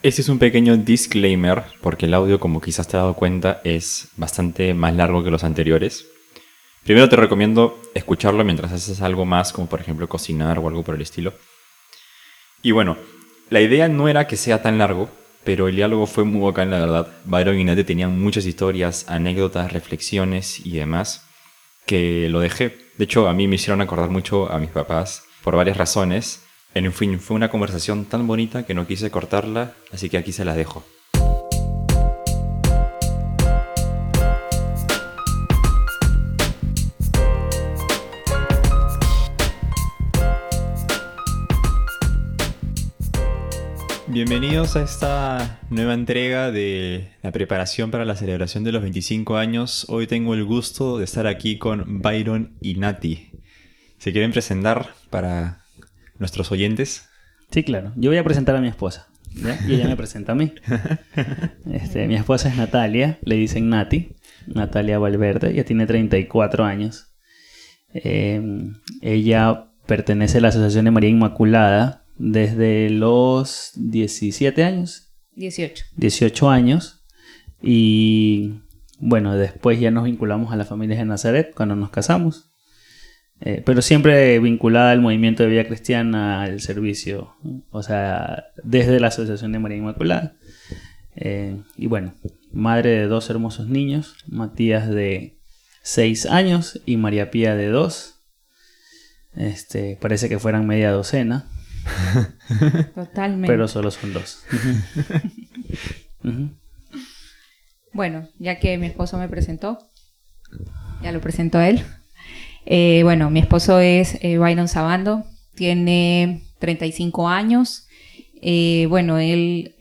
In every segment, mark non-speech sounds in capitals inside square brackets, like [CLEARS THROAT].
Este es un pequeño disclaimer, porque el audio, como quizás te has dado cuenta, es bastante más largo que los anteriores. Primero te recomiendo escucharlo mientras haces algo más, como por ejemplo cocinar o algo por el estilo. Y bueno, la idea no era que sea tan largo, pero el diálogo fue muy bacán, la verdad. Byron y Nate tenían muchas historias, anécdotas, reflexiones y demás que lo dejé. De hecho, a mí me hicieron acordar mucho a mis papás por varias razones en fin, fue una conversación tan bonita que no quise cortarla, así que aquí se la dejo. Bienvenidos a esta nueva entrega de la preparación para la celebración de los 25 años. Hoy tengo el gusto de estar aquí con Byron y Nati. ¿Se quieren presentar para nuestros oyentes? Sí, claro. Yo voy a presentar a mi esposa. Y ella me presenta a mí. [LAUGHS] Este, mi esposa es Natalia, le dicen Nati. Natalia Valverde, ella tiene 34 años. Em, ella pertenece a la Asociación de María Inmaculada desde los 17 años. 18. 18 años. Y bueno, después ya nos vinculamos a la familia de Nazaret cuando nos casamos. Eh, pero siempre vinculada al movimiento de vida cristiana, al servicio, o sea, desde la Asociación de María Inmaculada. Eh, y bueno, madre de dos hermosos niños, Matías de 6 años y María Pía de 2. Este, parece que fueran media docena. [LAUGHS] Totalmente. Pero solo son dos. [LAUGHS] Bueno, ya que mi esposo me presentó, ya lo presento a él. Eh, bueno, mi esposo es eh, Sabando, tiene 35 años. Eh, bueno, él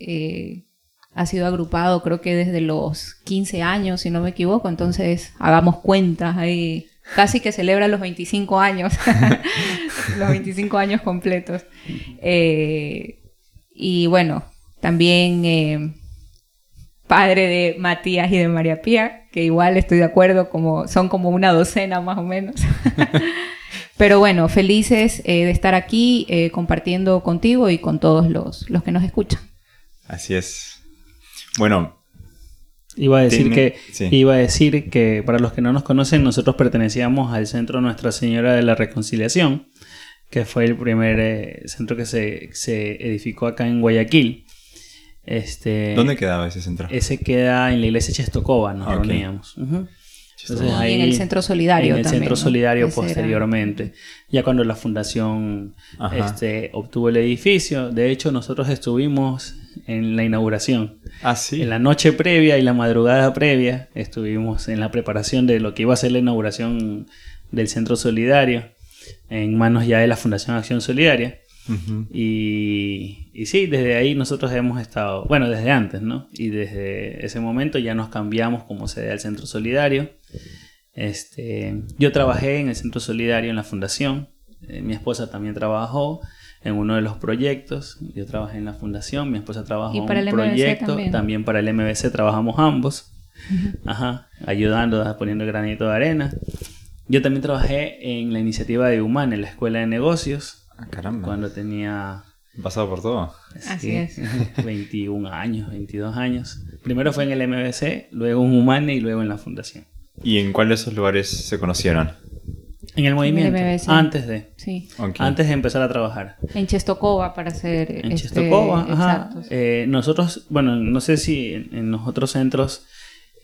ha sido agrupado creo que desde los 15 años, si no me equivoco, entonces hagamos cuentas. Casi que celebra los 25 años, [LAUGHS] los 25 años completos. y bueno, también padre de Matías y de María Pía, que igual estoy de acuerdo, como, son como una docena más o menos. [LAUGHS] Pero bueno, felices eh, de estar aquí eh, compartiendo contigo y con todos los, los que nos escuchan. Así es. Bueno. Iba a, decir que, iba a decir que para los que no nos conocen, nosotros pertenecíamos al Centro Nuestra Señora de la Reconciliación, que fue el primer eh, centro que se, se edificó acá en Guayaquil. Este, ¿Dónde quedaba ese centro? Ese queda en la iglesia Chestokova, nos reuníamos. y en el centro solidario. En el centro solidario posteriormente. Ya cuando la fundación este, obtuvo el edificio. De hecho, nosotros estuvimos en la inauguración. Ah, sí. En la noche previa y la madrugada previa estuvimos en la preparación de lo que iba a ser la inauguración del centro solidario. En manos ya de la Fundación Acción Solidaria y, y, sí, desde ahí nosotros hemos estado, bueno, desde antes, ¿no? Y desde ese momento ya nos cambiamos como sede al Centro Solidario. Este, yo trabajé en el Centro Solidario en la fundación, eh, mi esposa también trabajó en uno de los proyectos, yo trabajé en la fundación, mi esposa trabajó en un proyecto, también? para el MBC trabajamos ambos, Ajá, ayudando, poniendo granito de arena. Yo también trabajé en la iniciativa de Human, en la Escuela de Negocios, caramba. Cuando tenía... Pasado por todo. Así es. [LAUGHS] 21 años, 22 años. Primero fue en el MBC, luego en Humane y luego en la Fundación. ¿Y en cuál de esos lugares se conocieron? En el movimiento. antes de. Sí. Antes de empezar a trabajar. En Chestokova, para ser. En este, Chestokova, ajá. Eh, nosotros, bueno, no sé si en, los otros centros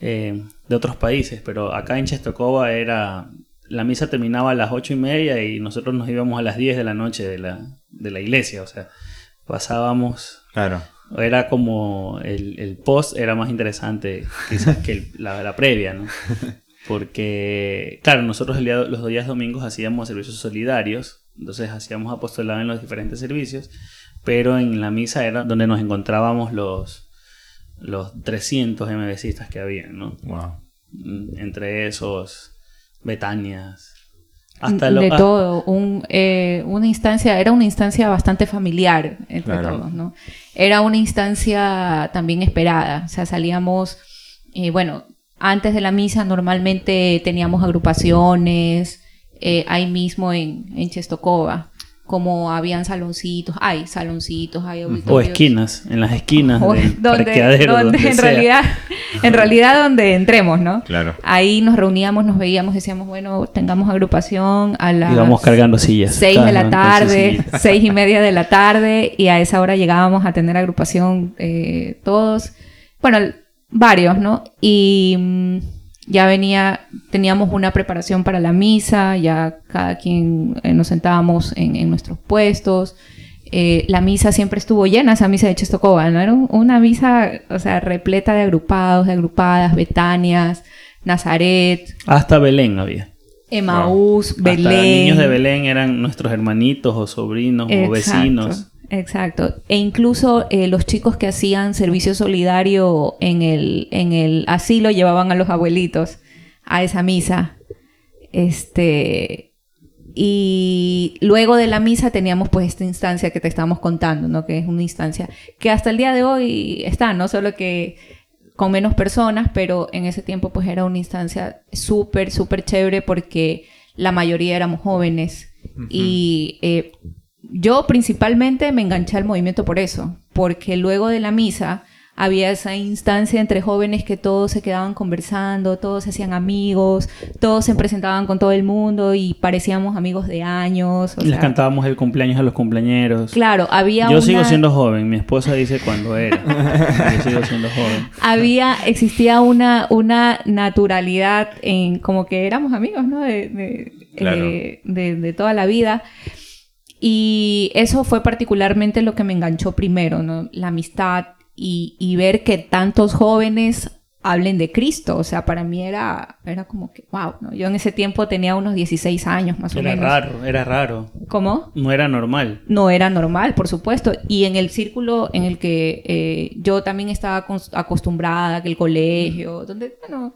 eh, de otros países, pero acá en Chestokova era la misa terminaba a las ocho y media y nosotros nos íbamos a las 10 de la noche de la, de la iglesia. O sea, pasábamos. Claro. Era como el, el post era más interesante quizás que la, la, previa, ¿no? Porque, claro, nosotros el día, los días domingos hacíamos servicios solidarios, entonces hacíamos apostolado en los diferentes servicios, pero en la misa era donde nos encontrábamos los, los 300 MBCistas que había, ¿no? Wow. Mm, entre esos Betanias. Hasta de todo, eh, una instancia, era una instancia bastante familiar entre todos, ¿no? Era una instancia también esperada, o sea, salíamos, eh, bueno, antes de la misa normalmente teníamos agrupaciones, eh, ahí mismo en, en Chestokova. Como habían saloncitos, hay saloncitos, hay O auditorios. esquinas, en las esquinas O del [LAUGHS] donde, parqueadero, donde donde en sea. realidad, en realidad donde entremos, ¿no? Claro. Ahí nos reuníamos, nos veíamos, decíamos, bueno, tengamos agrupación a las Íbamos cargando sillas. 6 de la tarde, [LAUGHS] seis y media de la tarde, y a esa hora llegábamos a tener agrupación eh, todos, bueno, varios, ¿no? Y mm, ya venía, teníamos una preparación para la misa, ya cada quien eh, nos sentábamos en, en nuestros puestos. Eh, la misa siempre estuvo llena, esa misa de Chestokova, ¿no? Era un- una misa, o sea, repleta de agrupados, de agrupadas, Betanias, Nazaret, Hasta Belén había. Emaús, Hasta Belén. niños de Belén eran nuestros hermanitos o sobrinos o vecinos. Exacto. E incluso eh, los chicos que hacían servicio solidario en el, en el asilo llevaban a los abuelitos a esa misa. Este. Y luego de la misa teníamos pues esta instancia que te estamos contando, ¿no? Que es una instancia que hasta el día de hoy está, ¿no? Solo que con menos personas, pero en ese tiempo pues era una instancia súper, súper chévere porque la mayoría éramos jóvenes y eh, yo principalmente me enganché al movimiento por eso, porque luego de la misa había esa instancia entre jóvenes que todos se quedaban conversando, todos se hacían amigos, todos se presentaban con todo el mundo y parecíamos amigos de años. o les sea, cantábamos el cumpleaños a los cumpleañeros. Claro, había Yo una- sigo siendo joven, mi esposa dice cuando era. Yo sigo siendo joven. había, existía una, una naturalidad en como que éramos amigos, ¿no? De, de, Claro. eh, de- de toda la vida. Y eso fue particularmente lo que me enganchó primero, ¿no? La amistad y, y ver que tantos jóvenes hablen de Cristo. O sea, para mí era, era como que, wow, ¿no? Yo en ese tiempo tenía unos 16 años más o Era menos. raro, era raro. ¿Cómo? No era normal. no era normal, por supuesto. Y en el círculo en el que eh, yo también estaba acos- acostumbrada, que el colegio, donde, bueno,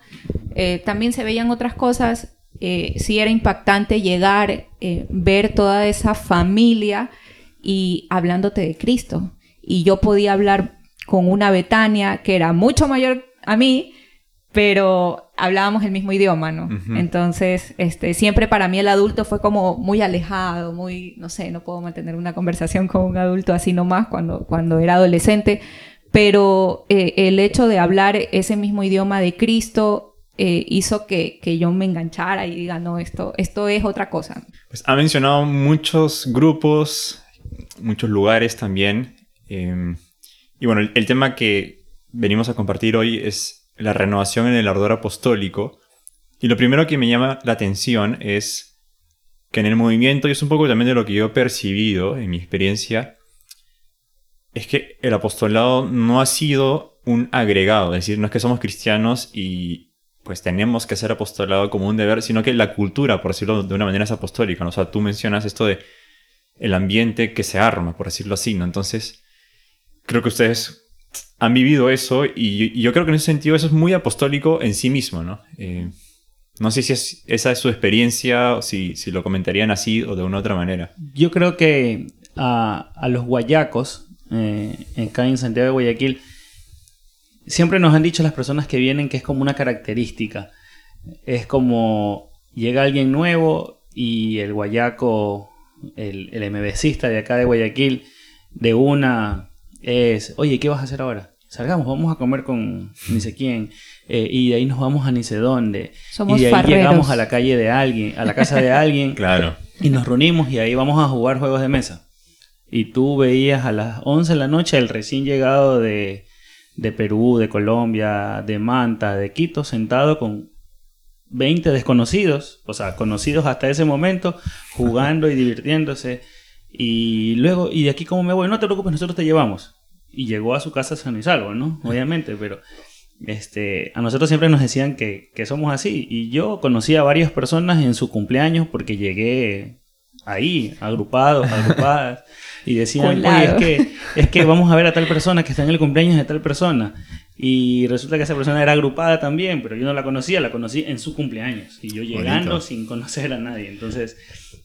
eh, también se veían otras cosas, eh, sí era impactante llegar, eh, ver toda esa familia y hablándote de Cristo. Y yo podía hablar con una Betania que era mucho mayor a mí, pero hablábamos el mismo idioma, ¿no? Entonces, este, siempre para mí el adulto fue como muy alejado, muy, no sé, no puedo mantener una conversación con un adulto así nomás cuando, cuando era adolescente, pero eh, el hecho de hablar ese mismo idioma de Cristo eh, hizo que, que yo me enganchara y diga, no, esto, esto es otra cosa. Pues ha mencionado muchos grupos, muchos lugares también. eh, y bueno, el, el tema que venimos a compartir hoy es la renovación en el ardor apostólico. Y lo primero que me llama la atención es que en el movimiento, y es un poco también de lo que yo he percibido en mi experiencia, es que el apostolado no ha sido un agregado, es decir, no es que somos cristianos y pues tenemos que hacer apostolado como un deber, sino que la cultura, por decirlo de una manera, es apostólica. ¿no? O sea, tú mencionas esto de el ambiente que se arma, por decirlo así, ¿no? Entonces, creo que ustedes han vivido eso y, yo creo que en ese sentido eso es muy apostólico en sí mismo, ¿no? Eh, no sé si es- esa es su experiencia o si, lo comentarían así o de una otra manera. Yo creo que a, a los guayacos, eh, acá en Santiago de Guayaquil, siempre nos han dicho las personas que vienen que es como una característica. Es como llega alguien nuevo y el guayaco, el, el MBCista de acá de Guayaquil, de una es, oye, ¿qué vas a hacer ahora? Salgamos, vamos a comer con ni sé quién, eh, y de ahí nos vamos a ni sé dónde. Somos y de ahí farreros. llegamos a la calle de alguien, a la casa de alguien, [LAUGHS] Claro. y nos reunimos y ahí vamos a jugar juegos de mesa. Y tú veías a las 11 de la noche el recién llegado de, de Perú, de Colombia, de Manta, de Quito, sentado con 20 desconocidos, o sea, conocidos hasta ese momento, [LAUGHS] jugando y divirtiéndose. Y luego, ¿y de aquí cómo me voy? No te preocupes, nosotros te llevamos. Y llegó a su casa sano y salvo, ¿no? Obviamente, pero este, a nosotros siempre nos decían que, que somos así. Y yo conocí a varias personas en su cumpleaños porque llegué ahí, agrupados, agrupadas. [LAUGHS] Y decían, oye, es que, es que vamos a ver a tal persona que está en el cumpleaños de tal persona. Y resulta que esa persona era agrupada también, pero yo no la conocía, la conocí en su cumpleaños. Y yo llegando Bonito. sin conocer a nadie. Entonces,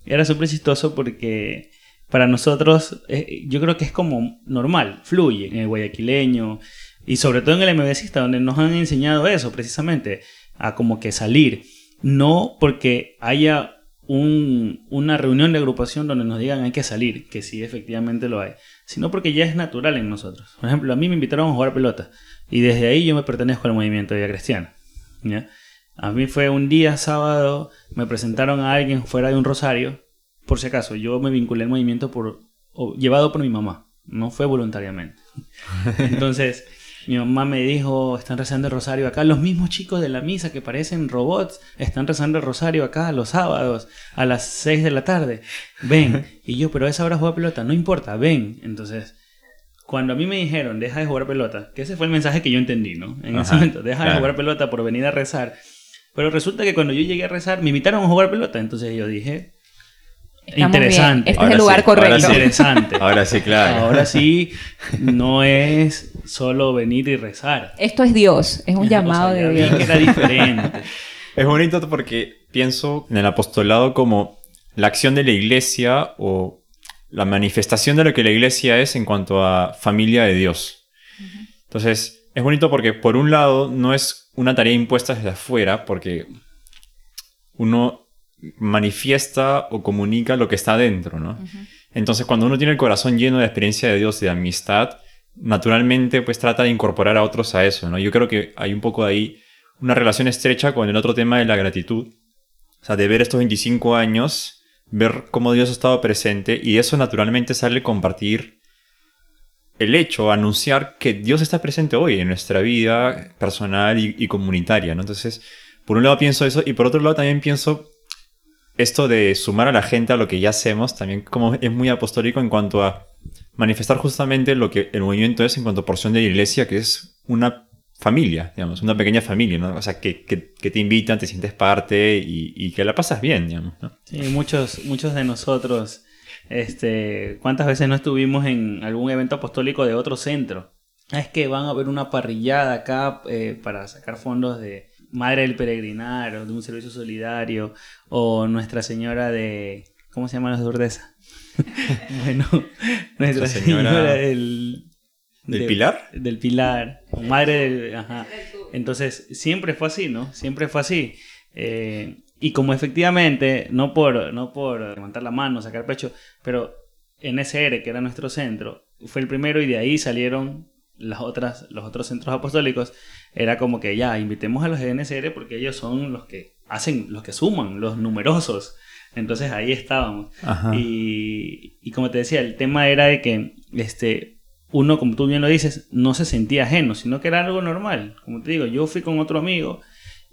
era súper chistoso porque para nosotros, eh, yo creo que es como normal, fluye en el guayaquileño y sobre todo en el MBCista, donde nos han enseñado eso precisamente, a como que salir. No porque haya un- una reunión de agrupación donde nos digan hay que salir, que sí, efectivamente lo hay, sino porque ya es natural en nosotros. Por ejemplo, a mí me invitaron a jugar pelota y desde ahí yo me pertenezco al movimiento de Vida Cristiana. ¿ya? A mí fue un día sábado, me presentaron a alguien fuera de un rosario, por si acaso, yo me vinculé al movimiento por, o- llevado por mi mamá, no fue voluntariamente. [LAUGHS] Entonces, mi mamá me dijo, están rezando el rosario acá, los mismos chicos de la misa que parecen robots, están rezando el rosario acá los sábados a las 6 de la tarde. Ven. [LAUGHS] Y yo, pero a esa hora juega pelota, no importa, ven. Entonces, cuando a mí me dijeron, deja de jugar pelota, que ese fue el mensaje que yo entendí, ¿no? En ese momento, deja de jugar pelota por venir a rezar. Pero resulta que cuando yo llegué a rezar, me invitaron a jugar pelota. Entonces yo dije, Estamos interesante. Este es Ahora el lugar sí, ahora correcto. sí. Interesante. Ahora sí, claro. Ahora sí, no es solo venir y rezar. Esto es Dios, es un sea, llamado de Dios. que era diferente. [LAUGHS] Es bonito porque pienso en el apostolado como la acción de la iglesia o la manifestación de lo que la iglesia es en cuanto a familia de Dios. Entonces, es bonito porque por un lado no es una tarea impuesta desde afuera, porque uno manifiesta o comunica lo que está dentro, ¿no? Entonces, cuando uno tiene el corazón lleno de experiencia de Dios y de amistad, naturalmente pues trata de incorporar a otros a eso, ¿no? Yo creo que hay un poco de ahí una relación estrecha con el otro tema de la gratitud. O sea, de ver estos 25 años, ver cómo Dios ha estado presente y de eso naturalmente sale compartir el hecho, anunciar que Dios está presente hoy en nuestra vida personal y, y comunitaria, ¿no? Entonces, por un lado pienso eso y por otro lado también pienso esto de sumar a la gente a lo que ya hacemos, también como es muy apostólico en cuanto a manifestar justamente lo que el movimiento es en cuanto a porción de la iglesia, que es una familia, digamos, una pequeña familia, ¿no? O sea, que, te invitan, te sientes parte y, y que la pasas bien, digamos, ¿no? Sí, muchos, muchos de nosotros, este, ¿cuántas veces no estuvimos en algún evento apostólico de otro centro? Ah, Es que van a haber una parrillada acá eh, para sacar fondos de Madre del Peregrinar o de un servicio solidario o Nuestra Señora de... ¿Cómo se llama los de Urdesa? [LAUGHS] bueno, Nuestra Señora Señora del... ¿Del de- Pilar? Del Pilar. o Madre del... Ajá. Entonces, siempre fue así, ¿no? Siempre fue así. Eh, y como efectivamente, no por, no por levantar la mano, sacar pecho, pero NSR, que era nuestro centro, fue el primero y de ahí salieron las otras, los otros centros apostólicos. Era como que ya, invitemos a los de porque ellos son los que hacen, los que suman, los numerosos. Entonces ahí estábamos. Y, y como te decía, el tema era de que este, uno, como tú bien lo dices, no se sentía ajeno, sino que era algo normal. Como te digo, yo fui con otro amigo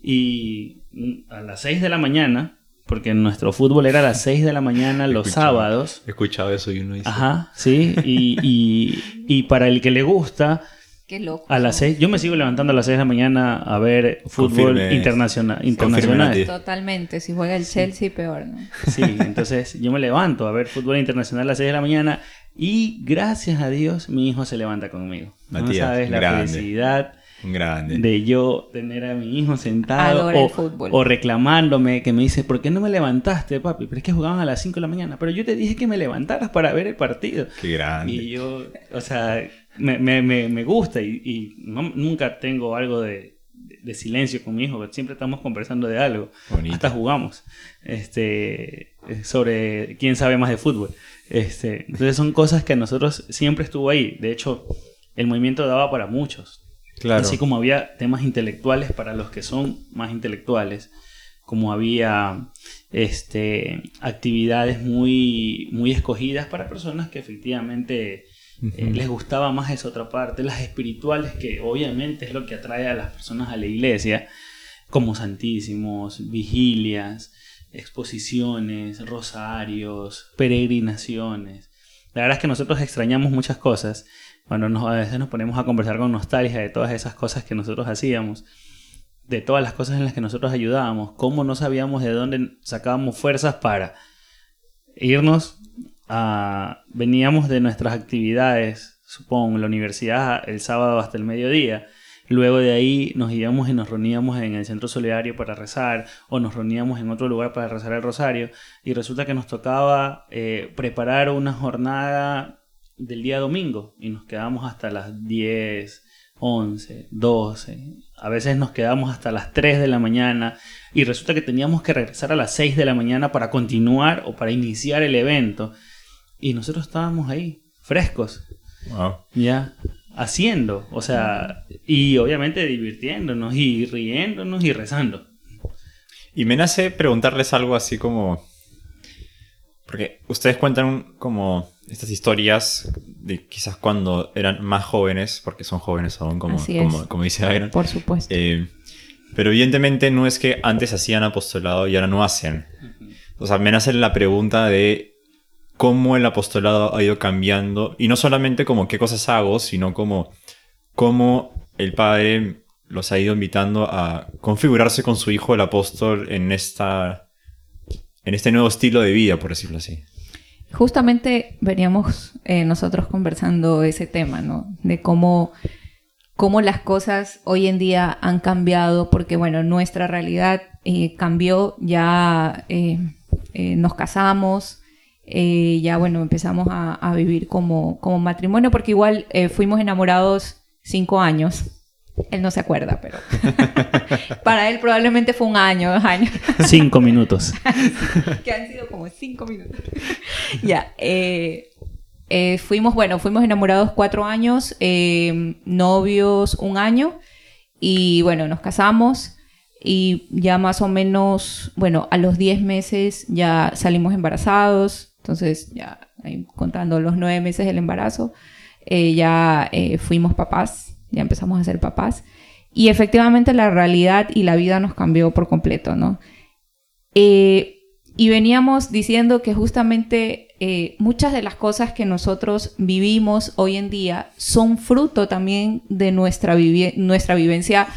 y mm, a las 6 de la mañana, porque nuestro fútbol era a las 6 de la mañana los sábados. He escuchado eso y uno dice... Ajá, sí. Y, y, y para el que le gusta, Qué loco. a las 6, yo me sigo levantando a las 6 de la mañana a ver fútbol Confirme- internacional. internacional. Totalmente. Si juega el Chelsea, peor, ¿no? Sí, entonces yo me levanto a ver fútbol internacional a las 6 de la mañana y gracias a Dios mi hijo se levanta conmigo. no Matías, sabes la grande. felicidad grande. de yo tener a mi hijo sentado o, fútbol. o reclamándome que me dice, ¿por qué no me levantaste, papi? Pero es que jugaban a las 5 de la mañana. Pero yo te dije que me levantaras para ver el partido. Qué grande. Y yo, o sea, me, me, me, me gusta y, y no- nunca tengo algo de, de- silencio con mi hijo, siempre estamos conversando de algo. Bonito. Hasta jugamos este, sobre quién sabe más de fútbol. Este, entonces son cosas que a nosotros siempre estuvo ahí. De hecho, el movimiento daba para muchos. Claro. Así como había temas intelectuales para los que son más intelectuales, como había este, actividades muy, muy escogidas para personas que efectivamente eh, les gustaba más esa otra parte, las espirituales, que obviamente es lo que atrae a las personas a la iglesia, como santísimos, vigilias, exposiciones, rosarios, peregrinaciones. La verdad es que nosotros extrañamos muchas cosas cuando nos, a veces nos ponemos a conversar con nostalgia de todas esas cosas que nosotros hacíamos, de todas las cosas en las que nosotros ayudábamos, cómo no sabíamos de dónde sacábamos fuerzas para irnos a... Veníamos de nuestras actividades, supongo, en la universidad el sábado hasta el mediodía. Luego de ahí nos íbamos y nos reuníamos en el centro solidario para rezar o nos reuníamos en otro lugar para rezar el rosario y resulta que nos tocaba eh, preparar una jornada del día domingo y nos quedamos hasta las 10, 11, 12. A veces nos quedamos hasta las 3 de la mañana y resulta que teníamos que regresar a las 6 de la mañana para continuar o para iniciar el evento. Y nosotros estábamos ahí, frescos. Ya, haciendo. O sea, y obviamente divirtiéndonos y riéndonos y rezando. Y me nace preguntarles algo así como... Porque ustedes cuentan como estas historias de quizás cuando eran más jóvenes, porque son jóvenes aún, como, como, dice Agran. Por supuesto. Eh, pero evidentemente no es que antes hacían apostolado y ahora no hacen. O sea, me nace la pregunta de cómo el apostolado ha ido cambiando, y no solamente como qué cosas hago, sino como cómo el Padre los ha ido invitando a configurarse con su hijo el apóstol en, esta, en este nuevo estilo de vida, por decirlo así. Justamente veníamos eh, nosotros conversando ese tema, ¿no? De cómo, cómo las cosas hoy en día han cambiado, porque bueno, nuestra realidad eh, cambió, ya eh, nos casamos, ya bueno, empezamos a, a, vivir como, como matrimonio, porque igual fuimos enamorados cinco años. Él no se acuerda, pero [LAUGHS] para él probablemente fue un año, dos años. Cinco minutos. [LAUGHS] que han sido como cinco minutos. [LAUGHS] ya. Eh, eh, fuimos, bueno, fuimos enamorados cuatro años, eh, novios un año y bueno, nos casamos y ya más o menos, bueno, a los diez meses ya salimos embarazados, entonces ya contando los nueve meses del embarazo, ya fuimos papás ya empezamos a ser papás. Y efectivamente la realidad y la vida nos cambió por completo, ¿no? Eh, y veníamos diciendo que justamente eh, muchas de las cosas que nosotros vivimos hoy en día son fruto también de nuestra, nuestra vivencia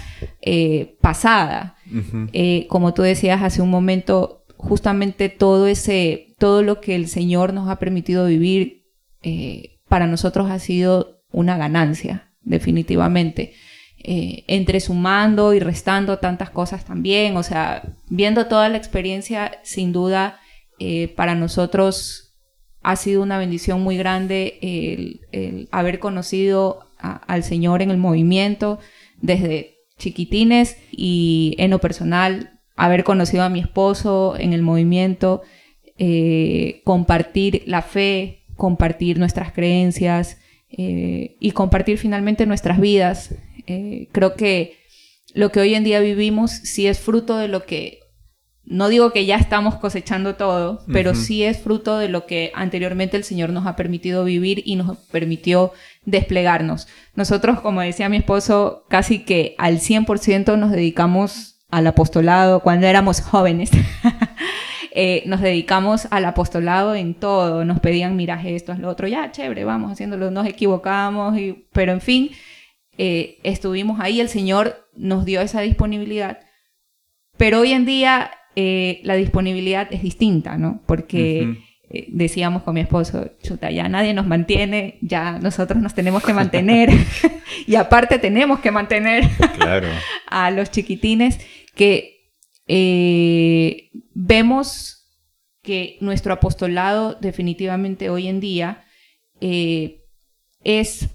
eh, pasada. como tú decías hace un momento, justamente todo ese, todo lo que el Señor nos ha permitido vivir, para nosotros ha sido una ganancia, definitivamente. Eh, entre sumando y restando tantas cosas también, o sea, viendo toda la experiencia, sin duda, eh, para nosotros ha sido una bendición muy grande el, haber conocido al Señor en el movimiento desde chiquitines y en lo personal, haber conocido a mi esposo en el movimiento, eh, compartir la fe, compartir nuestras creencias, eh, y compartir finalmente nuestras vidas. Eh, creo que lo que hoy en día vivimos sí es fruto de lo que, no digo que ya estamos cosechando todo, pero sí es fruto de lo que anteriormente el Señor nos ha permitido vivir y nos permitió desplegarnos. Nosotros, como decía mi esposo, casi que al 100% nos dedicamos al apostolado cuando éramos jóvenes. [LAUGHS] Eh, nos dedicamos al apostolado en todo, nos pedían, mira, esto, es lo otro, ya, chévere, vamos haciéndolo, nos equivocamos, y, pero en fin, eh, estuvimos ahí, el Señor nos dio esa disponibilidad, pero hoy en día eh, la disponibilidad es distinta, ¿no? Porque... decíamos con mi esposo, chuta, ya nadie nos mantiene, ya nosotros nos tenemos que mantener [LAUGHS] [LAUGHS] y aparte tenemos que mantener [LAUGHS] a los chiquitines que eh, vemos que nuestro apostolado definitivamente hoy en día eh, es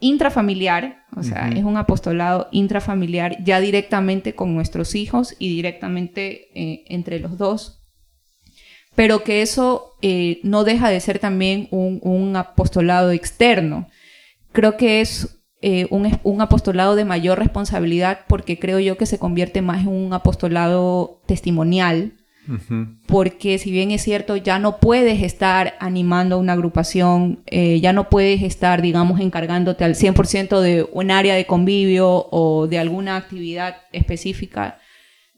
intrafamiliar, o sea, es un apostolado intrafamiliar ya directamente con nuestros hijos y directamente eh, entre los dos, pero que eso no deja de ser también un, un apostolado externo. Creo que es eh, un, apostolado de mayor responsabilidad porque creo yo que se convierte más en un apostolado testimonial. Porque si bien es cierto, ya no puedes estar animando a una agrupación, eh, ya no puedes estar, digamos, encargándote al 100% de un área de convivio o de alguna actividad específica,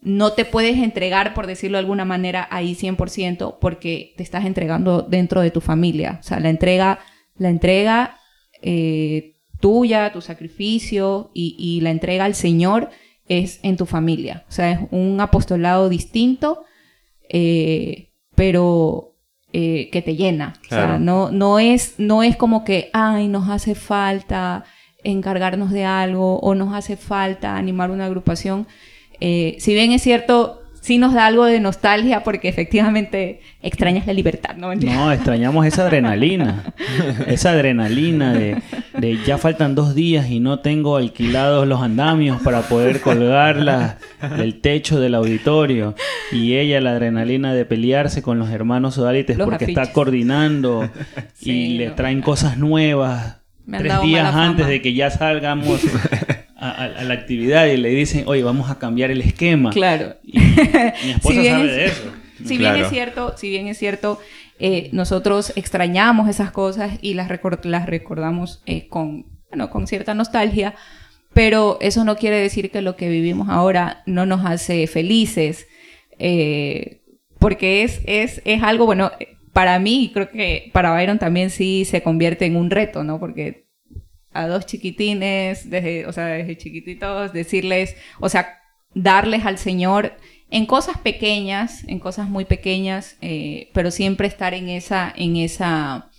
no te puedes entregar, por decirlo de alguna manera, ahí 100% porque te estás entregando dentro de tu familia. O sea, la entrega, la entrega eh, tuya, tu sacrificio y, la entrega al Señor es en tu familia. O sea, es un apostolado distinto, eh, pero eh, que te llena. O sea, no, no, es, no es como que, ay, nos hace falta encargarnos de algo o nos hace falta animar una agrupación. Eh, si bien es cierto, sí nos da algo de nostalgia porque efectivamente extrañas la libertad, ¿no? No, extrañamos esa adrenalina. [LAUGHS] esa adrenalina de, de, ya faltan dos días y no tengo alquilados los andamios para poder colgarla del techo del auditorio. Y ella la adrenalina de pelearse con los hermanos sodalites porque está coordinando [LAUGHS] y le traen cosas nuevas. tres días antes de que ya salgamos [LAUGHS] a, la actividad y le dicen, oye, vamos a cambiar el esquema. Claro. mi [LAUGHS] esposa sabe de eso. Si bien es cierto, si bien es cierto, eh, nosotros extrañamos esas cosas y las, las recordamos eh, con, bueno, con cierta nostalgia, pero eso no quiere decir que lo que vivimos ahora no nos hace felices, eh, porque es, es, es algo, bueno, para mí, y creo que para Byron también sí se convierte en un reto, ¿no? Porque a dos chiquitines, desde, o sea, desde chiquititos, decirles, o sea, darles al Señor en cosas pequeñas, en cosas muy pequeñas, eh, pero siempre estar en esa, en esa,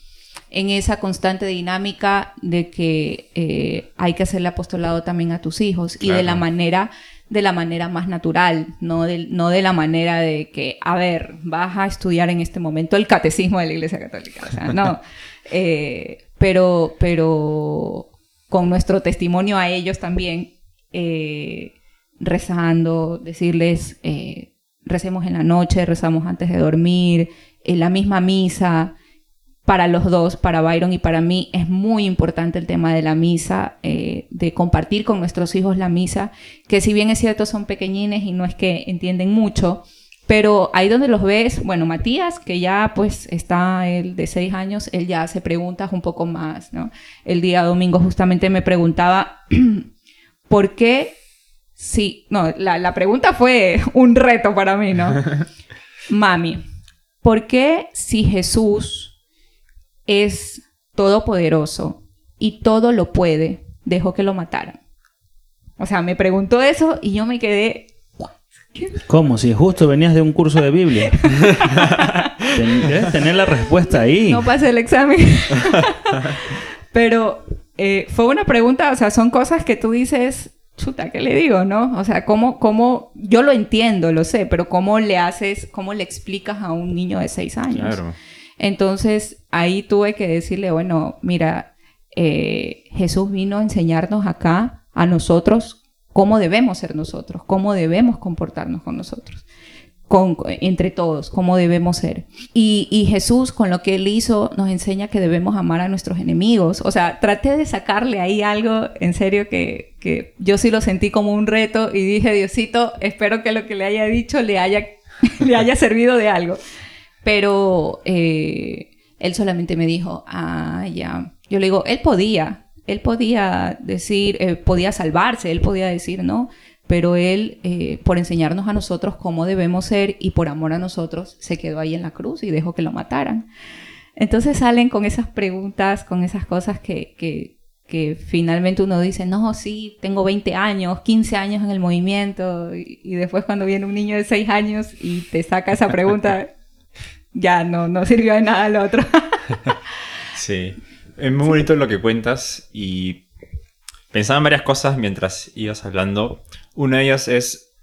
en esa constante dinámica de que eh, hay que hacerle apostolado también a tus hijos y de la manera de la manera más natural, no de, no de la manera de que, a ver, vas a estudiar en este momento el catecismo de la Iglesia Católica. O sea, no. [LAUGHS] Eh, pero, pero con nuestro testimonio a ellos también, eh, rezando, decirles, eh, recemos en la noche, rezamos antes de dormir, en la misma misa. Para los dos, para Byron y para mí, es muy importante el tema de la misa, eh, de compartir con nuestros hijos la misa, que si bien es cierto son pequeñines y no es que entienden mucho, pero ahí donde los ves, bueno, Matías, que ya pues está él de seis años, él ya hace preguntas un poco más, ¿no? El día domingo justamente me preguntaba, [CLEARS THROAT] ¿por qué? Sí, no, la, la pregunta fue un reto para mí, ¿no? [LAUGHS] Mami, ¿por qué si Jesús es todopoderoso y todo lo puede, dejó que lo mataran? O sea, me preguntó eso y yo me quedé ¿Cómo? Si justo venías de un curso de Biblia. [LAUGHS] Debes tener la respuesta ahí. No pasé el examen. [LAUGHS] Pero eh, fue una pregunta, o sea, son cosas que tú dices, chuta, ¿qué le digo, no? O sea, ¿cómo, cómo, yo lo entiendo, lo sé, pero ¿cómo le haces, cómo le explicas a un niño de seis años? Claro. Entonces, ahí tuve que decirle, bueno, mira, eh, Jesús vino a enseñarnos acá, a nosotros, cómo debemos ser nosotros, cómo debemos comportarnos con nosotros, con, entre todos, cómo debemos ser. Y, Jesús, con lo que Él hizo, nos enseña que debemos amar a nuestros enemigos. O sea, traté de sacarle ahí algo, en serio, que, que yo sí lo sentí como un reto y dije, Diosito, espero que lo que le haya dicho le haya, [LAUGHS] le haya servido de algo. Pero eh, Él solamente me dijo, ah, ya. Yo le digo, Él podía, él podía decir, eh, podía salvarse, él podía decir no, pero él, eh, por enseñarnos a nosotros cómo debemos ser y por amor a nosotros, se quedó ahí en la cruz y dejó que lo mataran. Entonces salen con esas preguntas, con esas cosas que, que, finalmente uno dice, no, sí, tengo 20 años, 15 años en el movimiento, y, y después cuando viene un niño de 6 años y te saca esa pregunta, [LAUGHS] ya no, no sirvió de nada lo otro. [LAUGHS] sí. Es muy bonito lo que cuentas y pensaba en varias cosas mientras ibas hablando. Una de ellas es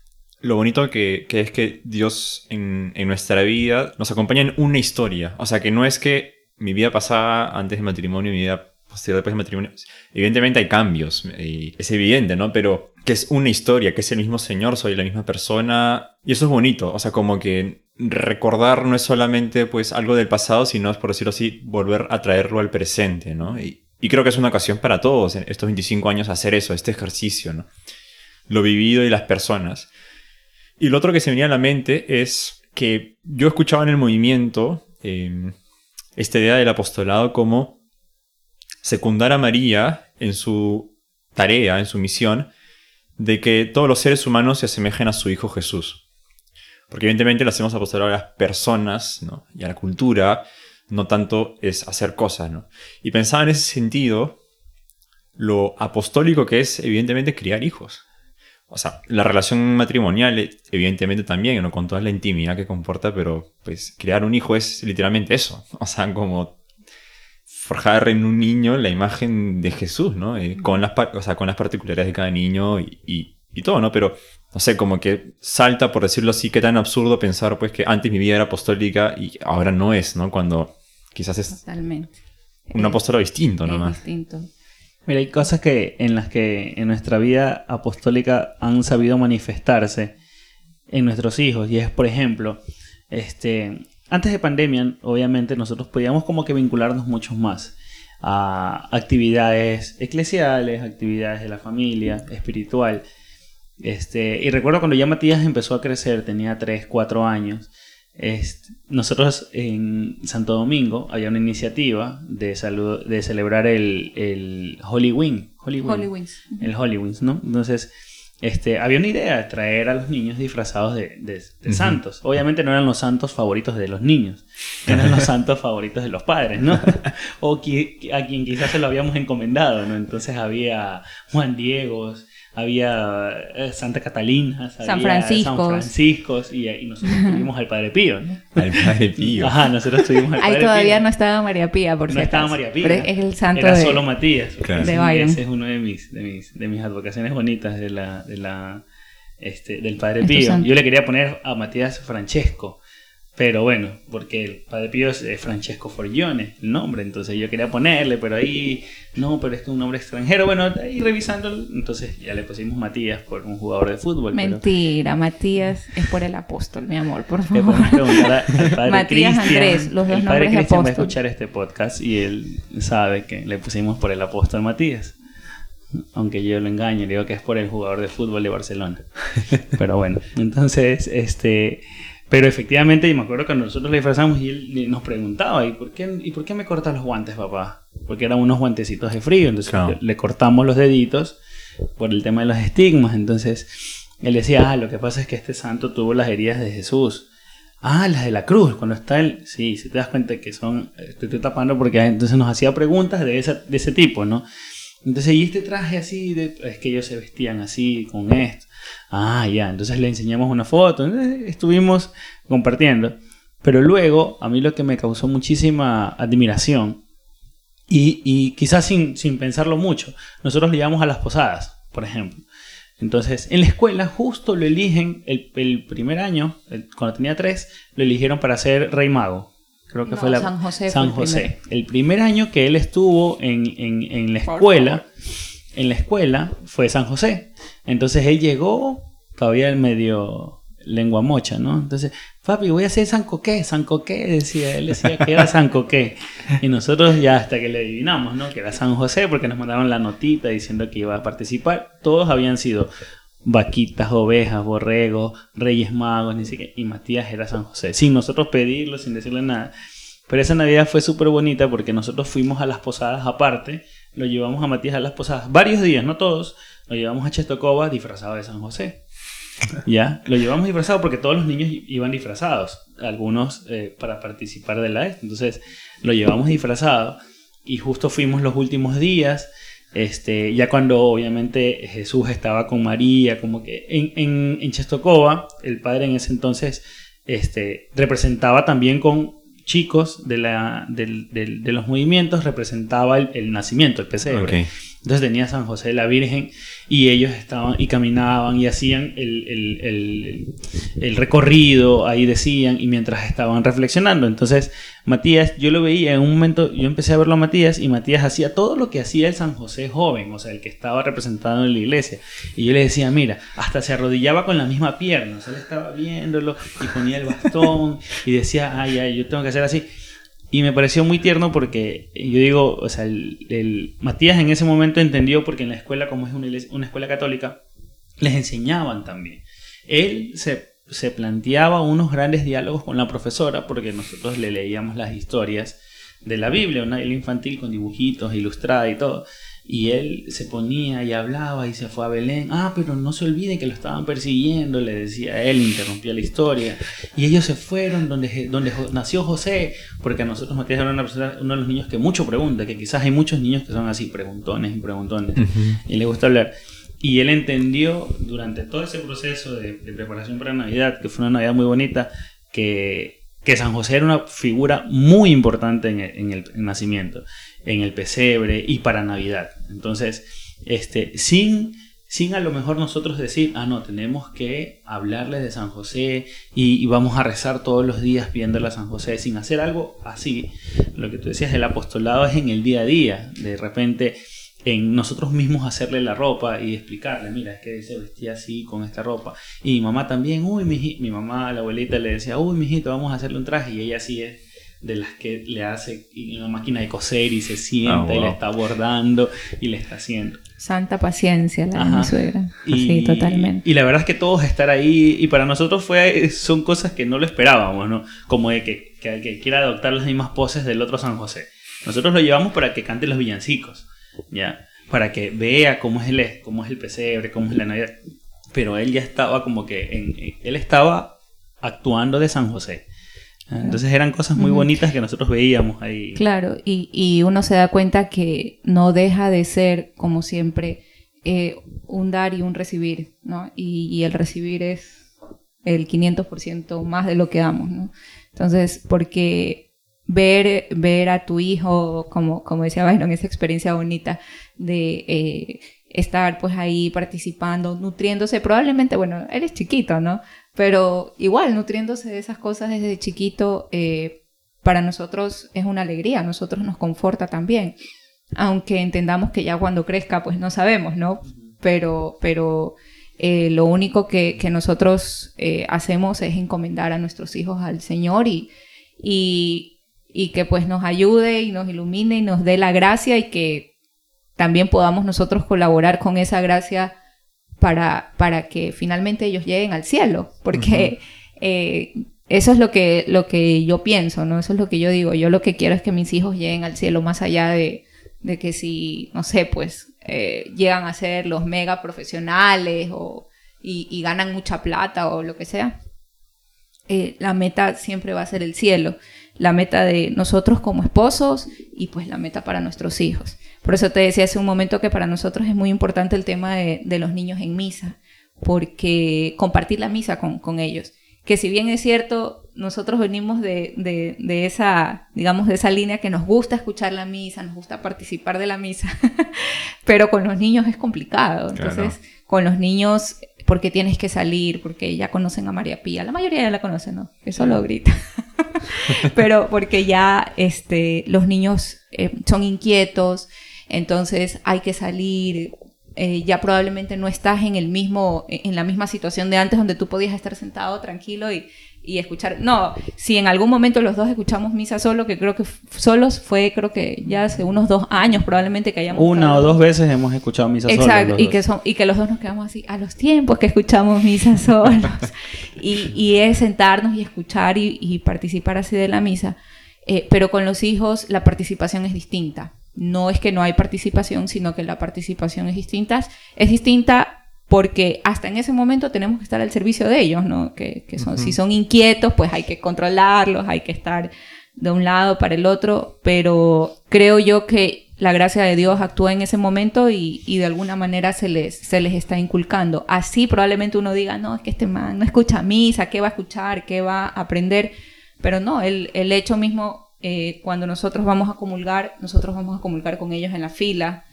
lo bonito que, es que Dios en, nuestra vida nos acompaña en una historia. O sea, que no es que mi vida pasada antes del matrimonio y mi vida posterior después del matrimonio. Evidentemente hay cambios, y es evidente, ¿no? Pero que es una historia, que es el mismo Señor, soy la misma persona. Y eso es bonito. O sea, como que recordar no es solamente pues algo del pasado, sino, por decirlo así, volver a traerlo al presente, ¿no? Y, creo que es una ocasión para todos en estos 25 años hacer eso, este ejercicio, ¿no? Lo vivido y las personas. Y lo otro que se venía a la mente es que yo escuchaba en el movimiento em, esta idea del apostolado como secundar a María en su tarea, en su misión, de que todos los seres humanos se asemejen a su Hijo Jesús. Porque evidentemente lo hacemos apostar a las personas y a la cultura, no tanto es hacer cosas. ¿no? Y pensaba en ese sentido lo apostólico que es evidentemente criar hijos. O sea, la relación matrimonial evidentemente también, ¿no? con toda la intimidad que comporta, pero pues criar un hijo es literalmente eso. O sea, como forjar en un niño la imagen de Jesús, ¿no? Eh, con, las, con las particularidades de cada niño y, y, y todo, ¿no? Pero no sé, como que salta, por decirlo así, que tan absurdo pensar pues que antes mi vida era apostólica y ahora no es, ¿no? Cuando quizás es Totalmente. un apóstolo distinto nomás. distinto. Mira, hay cosas que en las que en nuestra vida apostólica han sabido manifestarse en nuestros hijos. Y es, por ejemplo, este, antes de pandemia, obviamente, nosotros podíamos como que vincularnos mucho más a actividades eclesiales, actividades de la familia, espiritual. Este, y recuerdo cuando ya Matías empezó a crecer, tenía 3, 4 años. este, nosotros en Santo Domingo había una iniciativa de, salud, de celebrar el, el Holy Wing. Holy Wing Holy Wings. el Holy Wings, ¿no? Entonces, este, había una idea de traer a los niños disfrazados de, de- santos. Obviamente no eran los santos favoritos de los niños, eran los [LAUGHS] santos favoritos de los padres, ¿no? O qui- a quien quizás se lo habíamos encomendado, ¿no? Entonces había Juan Diegos, había eh, Santa Catalina, San había Franciscos. San Franciscos y, y nosotros [LAUGHS] tuvimos al Padre Pío, ¿no? Al Padre Pío. Ajá, nosotros tuvimos al Ahí Padre todavía Pío. no estaba María Pía, por si No estaba. María Pía. Pero es el santo Era de... solo Matías. Claro. de Ese- Byron. Ese es uno de mis, de mis, de mis advocaciones bonitas de la, de la, este, del Padre Pío. Yo le quería poner a Matías Francesco. Pero bueno, porque el Padre Pío es Francesco Forgione, el nombre. Entonces yo quería ponerle, pero ahí, no, pero es que es un nombre extranjero. Bueno, ahí revisando, entonces ya le pusimos Matías por un jugador de fútbol. pero- Mentira, Matías es por el apóstol, mi amor, por favor. podemos preguntar a- al [LAUGHS] padre Matías. Andrés, los dos el padre nombres de Cristian va a escuchar este podcast y él sabe que le pusimos por el apóstol Matías. Aunque yo lo engaño, le digo que es por el jugador de fútbol de Barcelona. [LAUGHS] Pero bueno, entonces, este. Pero efectivamente, y me acuerdo cuando nosotros le disfrazamos y él nos preguntaba, ¿y por qué, ¿y por qué me cortas los guantes, papá? Porque eran unos guantecitos de frío, entonces Claro. le, le cortamos los deditos por el tema de los estigmas. Entonces, él decía, ah, lo que pasa es que este santo tuvo las heridas de Jesús. Ah, las de la cruz, cuando está él. Sí, si te das cuenta que son. Te estoy tapando porque entonces nos hacía preguntas de, esa, de ese tipo, ¿no? Entonces, y este traje así, de, es que ellos se vestían así, con esto. Ah, ya, entonces le enseñamos una foto. estuvimos compartiendo. Pero luego, a mí lo que me causó muchísima admiración, y, y quizás sin, sin pensarlo mucho, nosotros le llevamos a las posadas, por ejemplo. Entonces, en la escuela justo lo eligen el, primer año, cuando tenía tres, lo eligieron para ser rey mago. Creo que No, fue la, San José fue el José. El primer año que él estuvo en, en- en la escuela, en la escuela fue San José. Entonces él llegó todavía en medio lengua mocha, ¿no? Entonces, papi, voy a hacer San Coqué, San Coqué, decía, él decía que era San Coqué. Y nosotros ya hasta que le adivinamos, ¿no? Que era San José porque nos mandaron la notita diciendo que iba a participar. Todos habían sido vaquitas, ovejas, borregos, reyes magos, ni siquiera. Y Matías era San José, sin nosotros pedirlo, sin decirle nada. Pero esa Navidad fue súper bonita porque nosotros fuimos a las posadas aparte, lo llevamos a Matías a las posadas, varios días, no todos, lo llevamos a Chestocoba disfrazado de San José. [LAUGHS] Ya, lo llevamos disfrazado porque todos los niños iban disfrazados, algunos eh, para participar de la. Entonces lo llevamos disfrazado y justo fuimos los últimos días, este, ya cuando obviamente Jesús estaba con María, como que en, en, en Czestochowa, el padre en ese entonces este, representaba también con chicos de, la, del- del- de los movimientos, representaba el, nacimiento, el pesebre. Entonces tenía San José la Virgen y ellos estaban y caminaban y hacían el, el- el- el recorrido, ahí decían, y mientras estaban reflexionando. Entonces Matías, yo lo veía en un momento, yo empecé a verlo a Matías y Matías hacía todo lo que hacía el San José joven, o sea, el que estaba representado en la iglesia. Y yo le decía, mira, hasta se arrodillaba con la misma pierna, o sea, él estaba viéndolo y ponía el bastón y decía, ay, ay, yo tengo que hacer así. Y me pareció muy tierno porque yo digo, o sea, el, el- Matías en ese momento entendió porque en la escuela, como es una, iglesia- una escuela católica, les enseñaban también. Él se, se planteaba unos grandes diálogos con la profesora porque nosotros le leíamos las historias de la Biblia, una Biblia infantil con dibujitos, ilustrada y todo. Y él se ponía y hablaba y se fue a Belén. Ah, pero no se olviden que lo estaban persiguiendo, le decía él, interrumpía la historia. Y ellos se fueron donde, donde nació José, porque a nosotros Matías era una persona, uno de los niños que mucho pregunta, que quizás hay muchos niños que son así, preguntones y preguntones, y le gusta hablar. Y él entendió durante todo ese proceso de, de preparación para Navidad, que fue una Navidad muy bonita, que, que San José era una figura muy importante en el, en el nacimiento, en el pesebre y para Navidad. Entonces, este, sin, sin a lo mejor nosotros decir, ah, no, tenemos que hablarles de San José y, vamos a rezar todos los días pidiéndole a San José, sin hacer algo así. Lo que tú decías del apostolado es en el día a día, de repente en nosotros mismos hacerle la ropa y explicarle, mira, es que se vestía así con esta ropa. Y mi mamá también, uy, mi, mi mamá, la abuelita le decía, uy, mijito, vamos a hacerle un traje. Y ella así es de las que le hace una máquina de coser y se sienta y le ah, está bordando y le está haciendo. Santa paciencia la de mi suegra. sí, totalmente. Y la verdad es que todos estar ahí y para nosotros fue son cosas que no lo esperábamos, ¿no? Como de que, que, que quiera adoptar las mismas poses del otro San José. Nosotros lo llevamos para que cante los villancicos. ¿ya? Para que vea cómo es el, cómo es el pesebre, cómo es la Navidad. Pero él ya estaba como que, en, él estaba actuando de San José. Entonces eran cosas muy bonitas que nosotros veíamos ahí. Claro, y, y uno se da cuenta que no deja de ser, como siempre, eh, un dar y un recibir, ¿no? Y, y el recibir es el 500% más de lo que damos, ¿no? Entonces, porque ver, ver a tu hijo, como, como decía Byron, esa experiencia bonita de eh, estar pues ahí participando, nutriéndose, probablemente, bueno, eres chiquito, ¿no? Pero igual, nutriéndose de esas cosas desde chiquito, eh, para nosotros es una alegría, a nosotros nos conforta también, aunque entendamos que ya cuando crezca, pues no sabemos, ¿no? Pero, pero eh, lo único que, que nosotros hacemos es encomendar a nuestros hijos al Señor y, y y que pues nos ayude y nos ilumine y nos dé la gracia y que también podamos nosotros colaborar con esa gracia para, para que finalmente ellos lleguen al cielo, porque eh, eso es lo que, lo que yo pienso, ¿no? Eso es lo que yo digo. Yo lo que quiero es que mis hijos lleguen al cielo más allá de, de que si, no sé, pues eh, llegan a ser los mega profesionales o, y, ganan mucha plata o lo que sea. Eh, la meta siempre va a ser el cielo la meta de nosotros como esposos y pues la meta para nuestros hijos. Por eso te decía hace un momento que para nosotros es muy importante el tema de, los niños en misa, porque compartir la misa con, ellos. Que si bien es cierto, nosotros venimos de, de, esa, digamos, de esa línea que nos gusta escuchar la misa, nos gusta participar de la misa, [LAUGHS] pero con los niños es complicado. Entonces, con los niños porque tienes que salir, porque ya conocen a María Pía. La mayoría ya la conocen, ¿no? Eso lo grita. [LAUGHS] Pero porque ya este, los niños eh, son inquietos, entonces hay que salir. Eh, ya probablemente no estás en el mismo, en la misma situación de antes donde tú podías estar sentado tranquilo y, y escuchar. No, si en algún momento los dos escuchamos misa solo, que creo que solos fue, creo que ya hace unos dos años probablemente que hayamos. Una o dos veces hemos escuchado misa solos. Exacto, y, que son, y que los dos nos quedamos así, a los tiempos que escuchamos misa [LAUGHS] solos. y, y, es sentarnos y escuchar y, participar así de la misa. Eh, pero con los hijos la participación es distinta. No es que no hay participación, sino que la participación es distinta. Es distinta porque hasta en ese momento tenemos que estar al servicio de ellos, ¿no? Que, son, si son inquietos, pues hay que controlarlos, hay que estar de un lado para el otro, pero creo yo que la gracia de Dios actúa en ese momento y, de alguna manera se les, se les está inculcando. Así probablemente uno diga, no, es que este man no escucha misa, ¿qué va a escuchar? ¿Qué va a aprender? Pero no, el, el hecho mismo, eh, cuando nosotros vamos a comulgar, nosotros vamos a comulgar con ellos en la fila,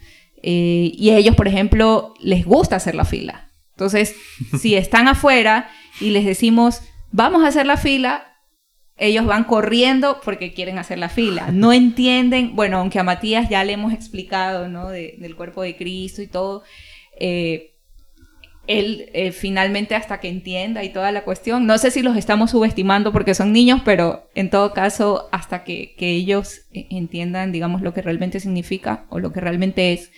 eh, y a ellos, por ejemplo, les gusta hacer la fila. Entonces, [LAUGHS] si están afuera y les decimos, vamos a hacer la fila, ellos van corriendo porque quieren hacer la fila. No [LAUGHS] entienden, bueno, aunque a Matías ya le hemos explicado, ¿no? del cuerpo de Cristo y todo, eh, él eh, finalmente hasta que entienda y toda la cuestión, no sé si los estamos subestimando porque son niños, pero en todo caso, hasta que, que ellos entiendan, digamos, lo que realmente significa o lo que realmente es,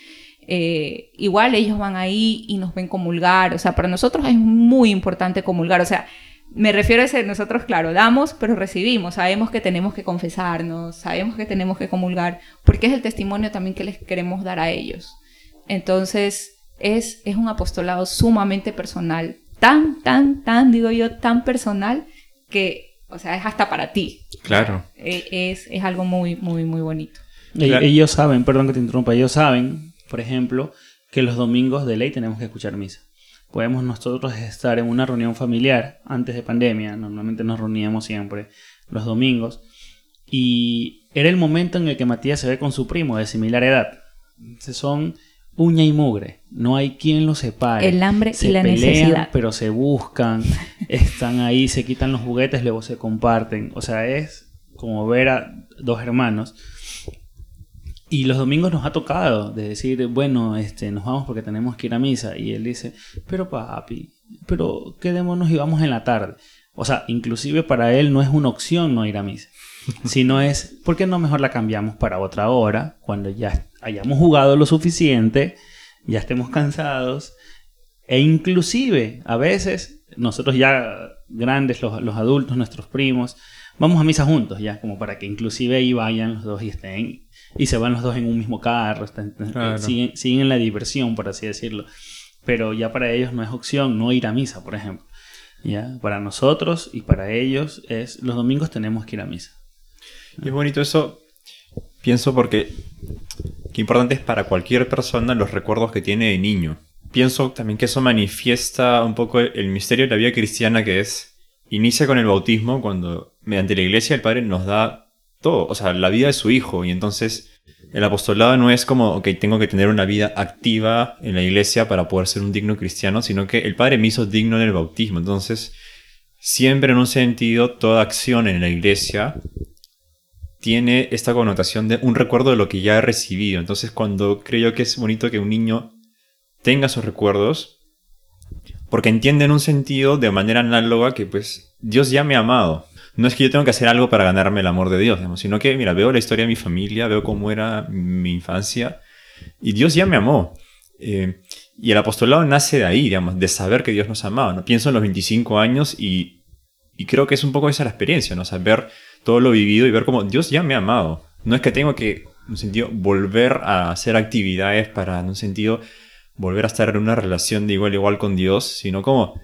eh, igual ellos van ahí y nos ven comulgar, o sea, para nosotros es muy importante comulgar, o sea, me refiero a ese, nosotros, claro, damos, pero recibimos, sabemos que tenemos que confesarnos, sabemos que tenemos que comulgar, porque es el testimonio también que les queremos dar a ellos. Entonces, es, es un apostolado sumamente personal, tan, tan, tan, digo yo, tan personal que, o sea, es hasta para ti. Claro. E, es, es algo muy, muy, muy bonito. Ellos saben, perdón que te interrumpa, ellos saben por ejemplo, que los domingos de ley tenemos que escuchar misa. Podemos nosotros estar en una reunión familiar antes de pandemia, normalmente nos reuníamos siempre los domingos, y era el momento en el que Matías se ve con su primo de similar edad. son uña y mugre. No hay quien los separe. El hambre se y la pelean, necesidad. Pero se buscan, [LAUGHS] están ahí, se quitan los juguetes, luego se comparten. O sea, es como ver a dos hermanos. Y los domingos nos ha tocado de decir, bueno, este, nos vamos porque tenemos que ir a misa. Y él dice, pero papi, pero quedémonos y vamos en la tarde. O sea, inclusive para él no es una opción no ir a misa. [LAUGHS] Sino es, ¿por qué no mejor la cambiamos para otra hora? Cuando ya hayamos jugado lo suficiente, ya estemos cansados. E inclusive, a veces, nosotros ya grandes, los, los adultos, nuestros primos, vamos a misa juntos, ya, como para que inclusive ahí vayan los dos y estén, y se van los dos en un mismo carro, Claro. siguen, siguen en la diversión, por así decirlo. Pero ya para ellos no es opción no ir a misa, por ejemplo. Ya, para nosotros y para ellos es los domingos tenemos que ir a misa. Y es bonito eso, pienso porque qué importante es para cualquier persona los recuerdos que tiene de niño. Pienso también que eso manifiesta un poco el, misterio de la vida cristiana que es, inicia con el bautismo cuando mediante la iglesia el Padre nos da todo, o sea, la vida de su Hijo y entonces el apostolado no es como, ok, tengo que tener una vida activa en la iglesia para poder ser un digno cristiano, sino que el Padre me hizo digno en el bautismo. Entonces, siempre en un sentido, toda acción en la iglesia tiene esta connotación de un recuerdo de lo que ya he recibido. Entonces, cuando creo que es bonito que un niño tenga esos recuerdos, porque entiende en un sentido de manera análoga que pues Dios ya me ha amado. No es que yo tengo que hacer algo para ganarme el amor de Dios, digamos, sino que, mira, veo la historia de mi familia, veo cómo era mi infancia, y Dios ya me amó. Eh, y el apostolado nace de ahí, digamos, de saber que Dios nos amaba. ¿no? Pienso en los 25 años y, y creo que es un poco esa la experiencia, ¿no? Saber todo lo vivido y ver cómo Dios ya me ha amado. No es que tengo que, en un sentido, volver a hacer actividades para, en un sentido, volver a estar en una relación de igual a igual con Dios, sino como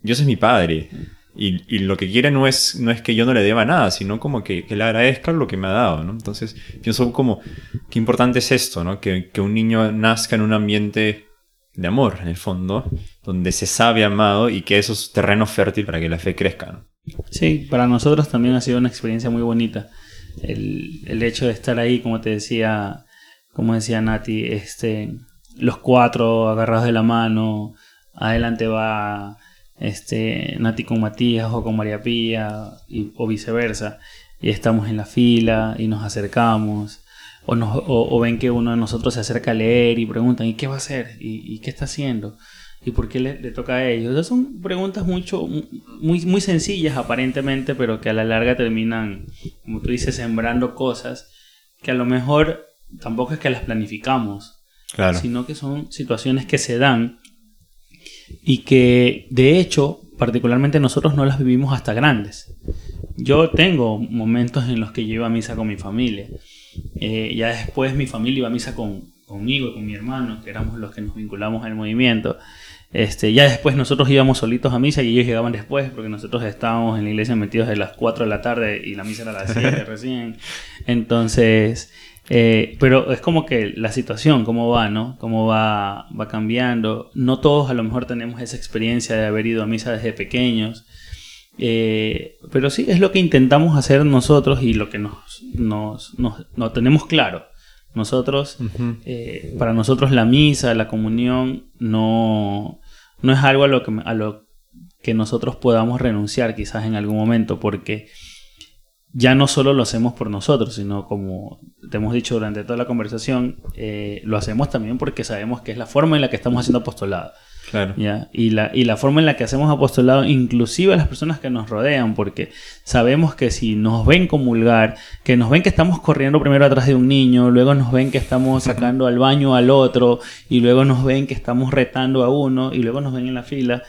Dios es mi Padre. Y, y lo que quiere no es, no es que yo no le deba nada, sino como que, que le agradezca lo que me ha dado, ¿no? Entonces, pienso como, qué importante es esto, ¿no? Que, que un niño nazca en un ambiente de amor, en el fondo, donde se sabe amado y que eso es terreno fértil para que la fe crezca. Sí, para nosotros también ha sido una experiencia muy bonita. El, el hecho de estar ahí, como te decía, como decía Nati, este, los cuatro agarrados de la mano, adelante va este, Nati con Matías o con María Pía y- o viceversa, y estamos en la fila y nos acercamos. O, nos, o, ven que uno de nosotros se acerca a leer y preguntan, ¿y qué va a hacer? ¿Y, y qué está haciendo? ¿Y por qué le, le toca a ellos? Esas son preguntas mucho, muy, muy sencillas aparentemente, pero que a la larga terminan, como tú dices, sembrando cosas que a lo mejor tampoco es que las planificamos, Claro. sino que son situaciones que se dan y que de hecho particularmente nosotros no las vivimos hasta grandes. Yo tengo momentos en los que yo iba a misa con mi familia. Eh, ya después mi familia iba a misa con, conmigo, con mi hermano, que éramos los que nos vinculamos al movimiento. Este, ya después nosotros íbamos solitos a misa y ellos llegaban después porque nosotros estábamos en la iglesia metidos de las 4 de la tarde y la misa era a las 7 [LAUGHS] recién. Entonces, eh, pero es como que la situación, cómo va, ¿no? Cómo va, va cambiando. No todos a lo mejor tenemos esa experiencia de haber ido a misa desde pequeños. Eh, pero sí, es lo que intentamos hacer nosotros y lo que nos, nos, nos- no tenemos claro. Nosotros, eh, para nosotros la misa, la comunión, no, no es algo a lo, que, a lo que nosotros podamos renunciar quizás en algún momento, porque ya no solo lo hacemos por nosotros, sino como te hemos dicho durante toda la conversación, eh, lo hacemos también porque sabemos que es la forma en la que estamos haciendo apostolado. Claro. ¿ya? Y, la, y la forma en la que hacemos apostolado, inclusive a las personas que nos rodean, porque sabemos que si nos ven comulgar, que nos ven que estamos corriendo primero atrás de un niño, luego nos ven que estamos sacando al baño al otro, y luego nos ven que estamos retando a uno, y luego nos ven en la fila,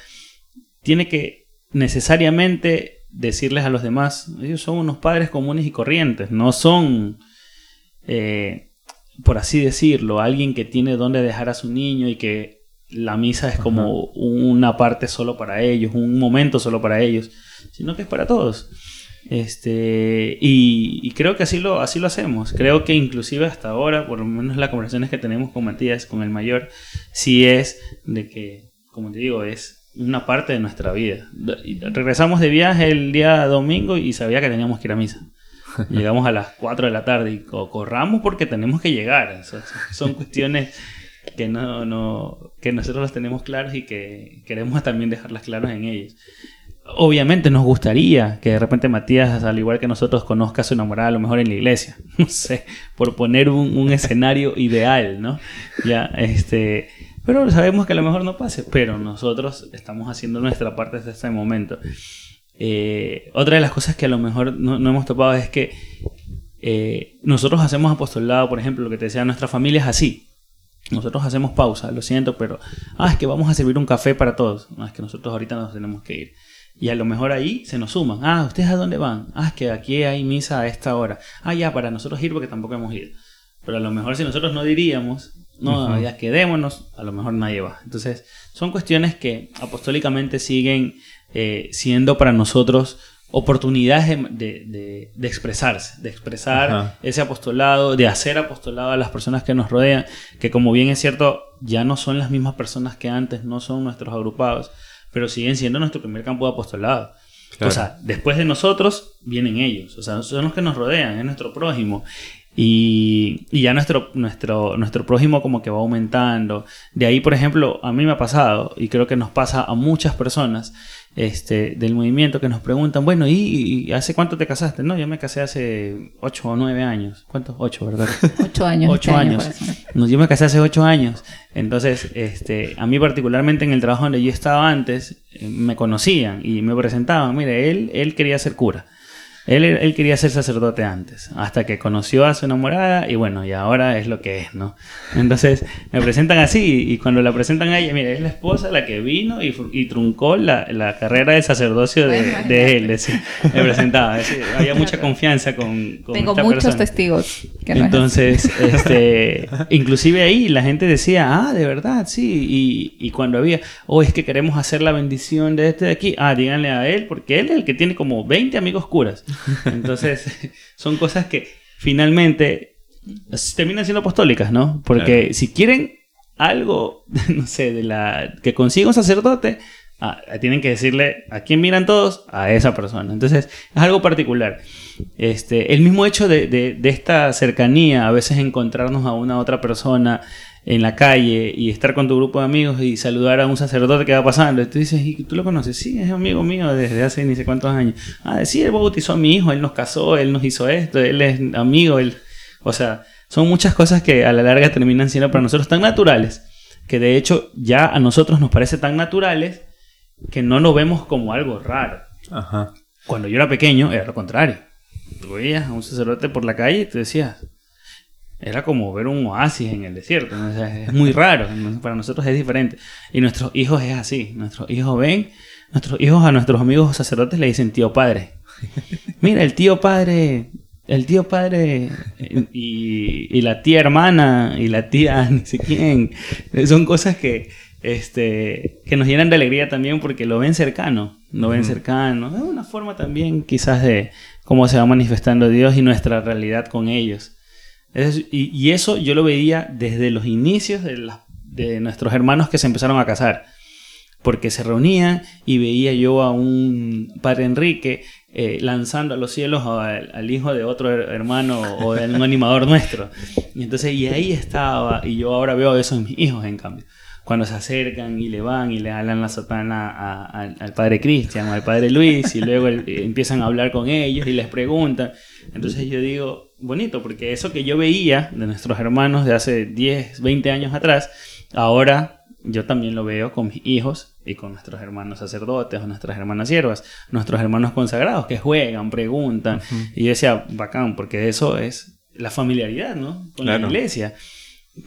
tiene que necesariamente decirles a los demás, ellos son unos padres comunes y corrientes, no son, eh, por así decirlo, alguien que tiene dónde dejar a su niño y que la misa es como una parte solo para ellos, un momento solo para ellos, sino que es para todos. Este, y, y creo que así lo, así lo hacemos. Creo que inclusive hasta ahora, por lo menos las conversaciones que tenemos con Matías, con el mayor, sí es de que, como te digo, es una parte de nuestra vida. Regresamos de viaje el día domingo y sabía que teníamos que ir a misa. [LAUGHS] Llegamos a las 4 de la tarde y co- corramos porque tenemos que llegar. Son cuestiones que no, no, que nosotros las tenemos claros y que queremos también dejarlas claras en ellos. Obviamente nos gustaría que de repente Matías, al igual que nosotros, conozca a su enamorada a lo mejor en la iglesia. [LAUGHS] No sé, por poner un, un escenario ideal, ¿no? Ya, este, pero sabemos que a lo mejor no pase, pero nosotros estamos haciendo nuestra parte desde este momento. Eh, otra de las cosas que a lo mejor no, no hemos topado es que eh, nosotros hacemos apostolado, por ejemplo, lo que te decía, nuestra familia es así. Nosotros hacemos pausa, lo siento, pero, ah, es que vamos a servir un café para todos. No, es que nosotros ahorita nos tenemos que ir. Y a lo mejor ahí se nos suman. Ah, ¿ustedes a dónde van? Ah, es que aquí hay misa a esta hora. Ah, ya, para nosotros ir porque tampoco hemos ido. Pero a lo mejor si nosotros no diríamos, no, ya quedémonos, a lo mejor nadie va. Entonces, son cuestiones que apostólicamente siguen eh, siendo para nosotros oportunidades de, de, expresarse, de expresar ese apostolado, de hacer apostolado a las personas que nos rodean, que como bien es cierto, ya no son las mismas personas que antes, no son nuestros agrupados, pero siguen siendo nuestro primer campo de apostolado. O sea, después de nosotros vienen ellos, o sea, son los que nos rodean, es nuestro prójimo. Y, y, ya nuestro, nuestro, nuestro prójimo como que va aumentando. De ahí, por ejemplo, a mí me ha pasado, y creo que nos pasa a muchas personas, este, del movimiento que nos preguntan, bueno, ¿y, hace cuánto te casaste? No, yo me casé hace 8 o 9 años. ¿Cuántos? 8, ¿verdad? [LAUGHS] 8 años. 8 este años. no, yo me casé hace 8 años. Entonces, este, a mí particularmente en el trabajo donde yo estaba antes, eh, me conocían y me presentaban, mire, él, él quería ser cura. Él, él, quería ser sacerdote antes, hasta que conoció a su enamorada y bueno, y ahora es lo que es, ¿no? Entonces me presentan así y cuando la presentan a ella, mira, es la esposa la que vino y, y truncó la, la, carrera de sacerdocio de, de él, decir, me presentaba, decir, había mucha confianza con, con Tengo muchos testigos. Que no Entonces, [LAUGHS] este, inclusive ahí la gente decía, ah, de verdad, sí, y, y cuando había, oh, es que queremos hacer la bendición de este de aquí, ah, díganle a él, porque él es el que tiene como 20 amigos curas. [LAUGHS] Entonces, [LAUGHS] son cosas que finalmente terminan siendo apostólicas, ¿no? Porque si quieren algo, [LAUGHS] no sé, de la que consiga un sacerdote, ah, tienen que decirle a quién miran todos, a esa persona. Entonces, es algo particular. Este, el mismo hecho de, de esta cercanía, a veces encontrarnos a una otra persona en la calle y estar con tu grupo de amigos y saludar a un sacerdote que va pasando. Y tú dices, ¿y tú lo conoces? Sí, es amigo mío desde hace ni sé cuántos años. Ah, sí, él bautizó a mi hijo, él nos casó, él nos hizo esto, él es amigo, él... O sea, son muchas cosas que a la larga terminan siendo para nosotros tan naturales, que de hecho ya a nosotros nos parece tan naturales que no lo vemos como algo raro. Ajá. Cuando yo era pequeño era lo contrario. Tú veías a un sacerdote por la calle y te decías, era como ver un oasis en el desierto. es muy raro. [LAUGHS] Para nosotros es diferente. Y nuestros hijos es así. Nuestros hijos ven, nuestros hijos a nuestros amigos sacerdotes le dicen tío padre. [LAUGHS] Mira, el tío padre, el tío padre y, la tía hermana y la tía [LAUGHS] ni sé quién. Son cosas que, este, que nos llenan de alegría también porque lo ven cercano. Lo ven cercano. Es una forma también quizás de cómo se va manifestando Dios y nuestra realidad con ellos y, eso yo lo veía desde los inicios de, nuestros hermanos que se empezaron a casar. Porque se reunían y veía yo a un padre Enrique eh, lanzando a los cielos al, hijo de otro hermano o de un animador [LAUGHS] nuestro. Y entonces, y ahí estaba, y yo ahora veo eso en mis hijos, en cambio. Cuando se acercan y le van y le hablan la sotana al padre Cristian o al padre Luis, y luego empiezan a hablar con ellos y les preguntan. Entonces yo digo, bonito, porque eso que yo veía de nuestros hermanos de hace 10, 20 años atrás, ahora yo también lo veo con mis hijos y con nuestros hermanos sacerdotes o nuestras hermanas siervas, nuestros hermanos consagrados que juegan, preguntan. Y yo decía, bacán, porque eso es la familiaridad, ¿no? Con la iglesia.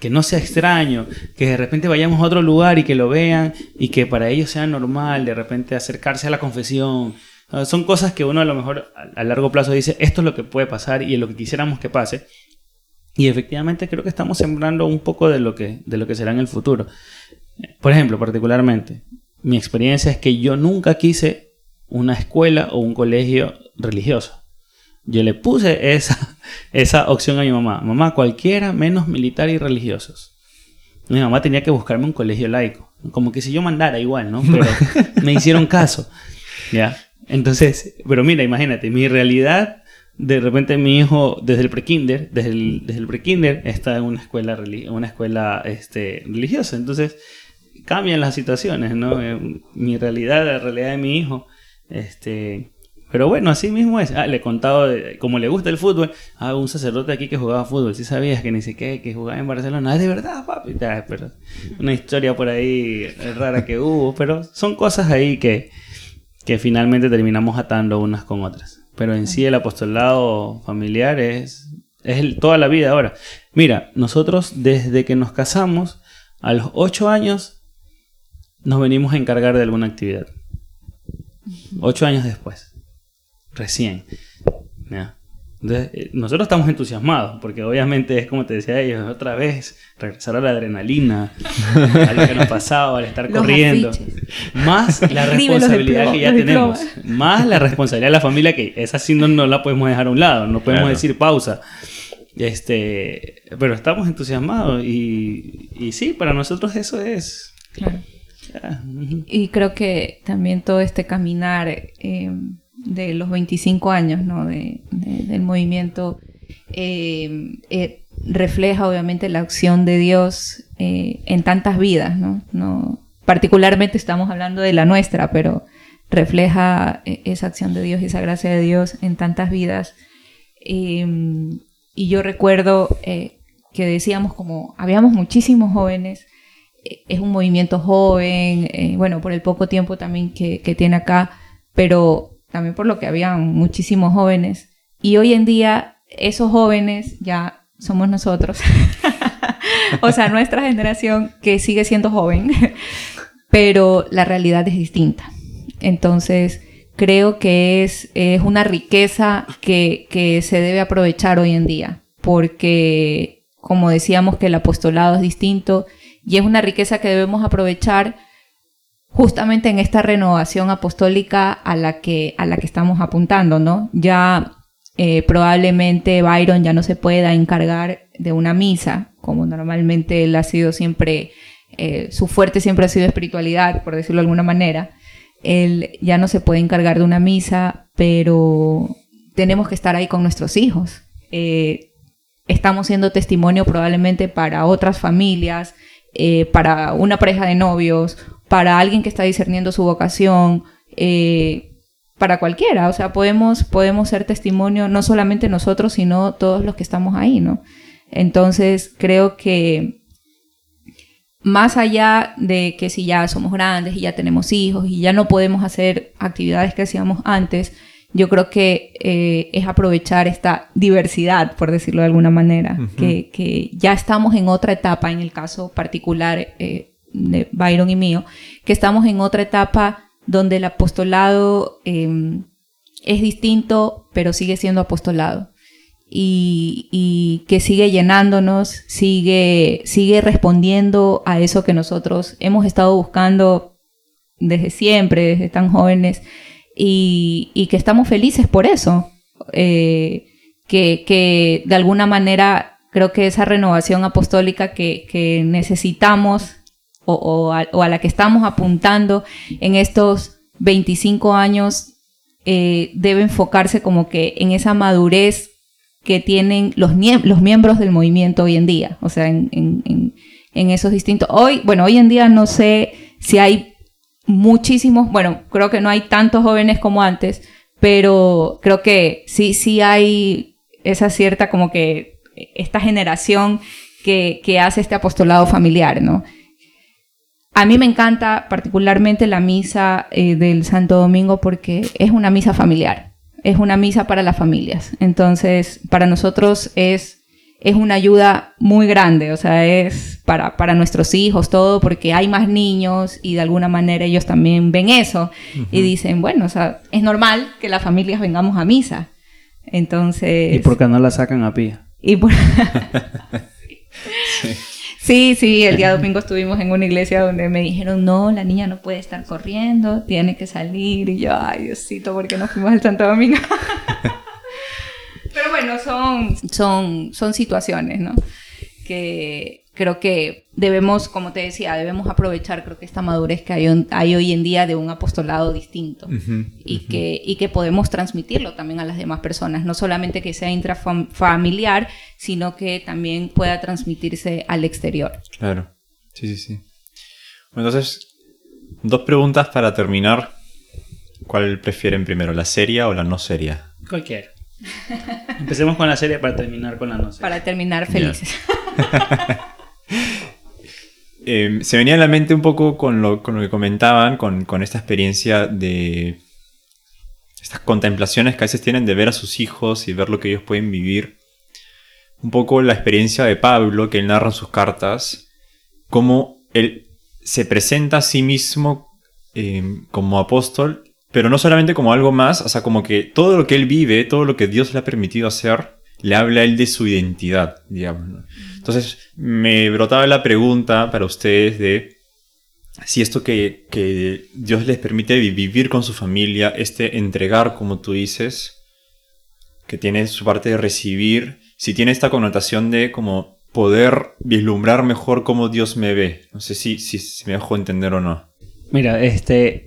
Que no sea extraño, que de repente vayamos a otro lugar y que lo vean y que para ellos sea normal de repente acercarse a la confesión, Ah, son cosas que uno a lo mejor a largo plazo dice, esto es lo que puede pasar y es lo que quisiéramos que pase. Y efectivamente creo que estamos sembrando un poco de lo que, de lo que será en el futuro. Por ejemplo, particularmente, mi experiencia es que yo nunca quise una escuela o un colegio religioso. Yo le puse esa, [LAUGHS] esa opción a mi mamá. Mamá, cualquiera menos militar y religiosos. Mi mamá tenía que buscarme un colegio laico. Como que si yo mandara igual, ¿no? Pero [LAUGHS] me hicieron caso. ¿Ya? Entonces, pero mira, imagínate, mi realidad de repente mi hijo desde el prekinder, desde el, desde el prekinder está en una escuela, una escuela este, religiosa. Entonces cambian las situaciones, ¿no? Eh, mi realidad, la realidad de mi hijo. Este, pero bueno, así mismo es. Ah, le he contado, como le gusta el fútbol, ah, un sacerdote aquí que jugaba fútbol. Si sabías que ni siquiera que jugaba en Barcelona. Es de verdad, papi. pero una historia por ahí rara que hubo. Pero son cosas ahí que, que finalmente terminamos atando unas con otras. Pero en sí el apostolado familiar es, es toda la vida ahora. Mira, nosotros desde que nos casamos, a los ocho años, nos venimos a encargar de alguna actividad. Ocho años después recién. Entonces, eh, nosotros estamos entusiasmados, porque obviamente es como te decía ellos, otra vez regresar a la adrenalina, a lo que nos pasaba, al estar corriendo. Más la responsabilidad que ya tenemos, más la responsabilidad de la familia, que esa sí no, no la podemos dejar a un lado, no podemos decir pausa. Este, pero estamos entusiasmados y, y sí, para nosotros eso es. Y creo que también todo este caminar. Eh, de los 25 años ¿no? de, del movimiento eh, eh, refleja obviamente la acción de Dios eh, en tantas vidas. ¿no? Particularmente estamos hablando de la nuestra, pero refleja esa acción de Dios y esa gracia de Dios en tantas vidas. y yo recuerdo que decíamos como, habíamos muchísimos jóvenes, es un movimiento joven, bueno, por el poco tiempo también que, que tiene acá, pero también por lo que habían muchísimos jóvenes. Y hoy en día esos jóvenes ya somos nosotros. [LAUGHS] o sea, nuestra generación que sigue siendo joven, [LAUGHS] pero la realidad es distinta. Entonces, creo que es, es una riqueza que, que se debe aprovechar hoy en día, porque como decíamos que el apostolado es distinto y es una riqueza que debemos aprovechar justamente en esta renovación apostólica a la que, a la que estamos apuntando, ¿no? Ya eh, probablemente Byron ya no se pueda encargar de una misa, como normalmente él ha sido siempre, eh, su fuerte siempre ha sido espiritualidad, por decirlo de alguna manera. Él ya no se puede encargar de una misa, pero tenemos que estar ahí con nuestros hijos. Eh, estamos siendo testimonio probablemente para otras familias, para una pareja de novios para alguien que está discerniendo su vocación, eh, para cualquiera. O sea, podemos, podemos ser testimonio no solamente nosotros, sino todos los que estamos ahí, ¿no? Entonces, creo que más allá de que si ya somos grandes y ya tenemos hijos y ya no podemos hacer actividades que hacíamos antes, yo creo que eh, es aprovechar esta diversidad, por decirlo de alguna manera, que, ya estamos en otra etapa, en el caso particular eh, de Byron y mío, que estamos en otra etapa donde el apostolado em, es distinto, pero sigue siendo apostolado. Y, que sigue llenándonos, sigue, sigue respondiendo a eso que nosotros hemos estado buscando desde siempre, desde tan jóvenes, y, que estamos felices por eso. Eh, que, de alguna manera creo que esa renovación apostólica que, necesitamos o, a, la que estamos apuntando en estos 25 años eh, debe enfocarse como que en esa madurez que tienen los, los miembros del movimiento hoy en día, o sea, en, en, esos distintos... Hoy, bueno, hoy en día no sé si hay muchísimos, bueno, creo que no hay tantos jóvenes como antes, pero creo que sí, sí hay esa cierta como que esta generación que, que hace este apostolado familiar, ¿no? A mí me encanta particularmente la misa eh, del Santo Domingo porque es una misa familiar, es una misa para las familias. Entonces, para nosotros es, es una ayuda muy grande, o sea, es para, para nuestros hijos, todo, porque hay más niños y de alguna manera ellos también ven eso y dicen, bueno, o sea, es normal que las familias vengamos a misa. Entonces... ¿Y por qué no la sacan a pie? Y por... sí. [LAUGHS] Sí, sí, el día domingo estuvimos en una iglesia donde me dijeron, no, la niña no puede estar corriendo, tiene que salir. Y yo, ay, Diosito, ¿por qué no fuimos al Santo Domingo? [LAUGHS] Pero bueno, son, son, son situaciones, ¿no? Que, creo que debemos, como te decía, debemos aprovechar, creo que esta madurez que hay, hay hoy en día de un apostolado distinto y, Que, y que podemos transmitirlo también a las demás personas, no solamente que sea intrafamiliar, sino que también pueda transmitirse al exterior. Claro, sí, sí, sí. Entonces, dos preguntas para terminar. ¿Cuál prefieren primero, la seria o la no seria? Cualquiera. Empecemos con la serie para terminar con la no. Para terminar felices. [LAUGHS] Em, se venía a la mente un poco con lo, con lo que comentaban, con, con, esta experiencia de estas contemplaciones que a veces tienen de ver a sus hijos y ver lo que ellos pueden vivir. Un poco la experiencia de Pablo que él narra en sus cartas, cómo él se presenta a sí mismo em, como apóstol, pero no solamente como algo más, o sea, como que todo lo que él vive, todo lo que Dios le ha permitido hacer, le habla a él de su identidad, digamos. Entonces me brotaba la pregunta para ustedes de si esto que, que, Dios les permite vivir con su familia, este entregar, como tú dices, que tiene su parte de recibir, si tiene esta connotación de como poder vislumbrar mejor cómo Dios me ve. No sé si, si, si me dejo entender o no. Mira, este,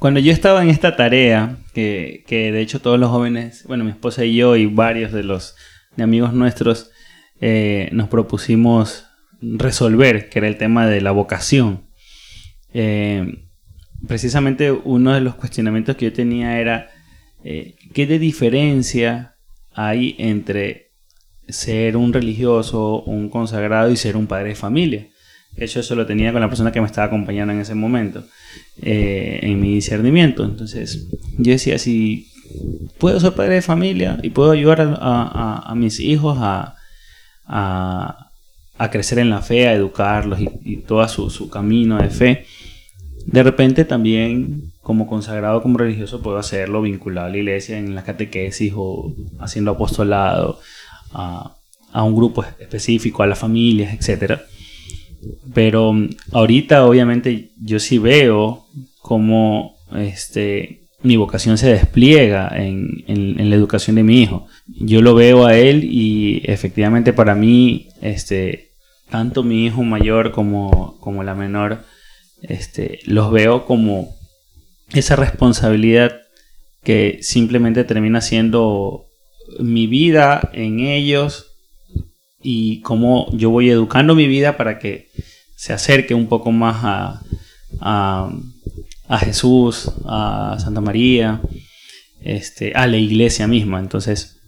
cuando yo estaba en esta tarea, que, de hecho todos los jóvenes, bueno, mi esposa y yo y varios de los de amigos nuestros eh, nos propusimos resolver, que era el tema de la vocación. Eh, precisamente uno de los cuestionamientos que yo tenía era, eh, ¿qué de diferencia hay entre ser un religioso, un consagrado y ser un padre de familia? De hecho, eso lo tenía con la persona que me estaba acompañando en ese momento, en mi discernimiento. Entonces, yo decía, si puedo ser padre de familia y puedo ayudar a, mis hijos a, crecer en la fe, a educarlos y, todo su, camino de fe. De repente también como consagrado, como religioso, puedo hacerlo vinculado a la iglesia en la catequesis o haciendo apostolado a, un grupo específico, a las familias, etc. Pero ahorita obviamente yo sí veo como este, mi vocación se despliega en, la educación de mi hijo. Yo lo veo a él y efectivamente para mí, este, tanto mi hijo mayor como, como la menor, este, los veo como esa responsabilidad que simplemente termina siendo mi vida en ellos y cómo yo voy educando mi vida para que se acerque un poco más a a Jesús, a Santa María, este, a la iglesia misma. Entonces,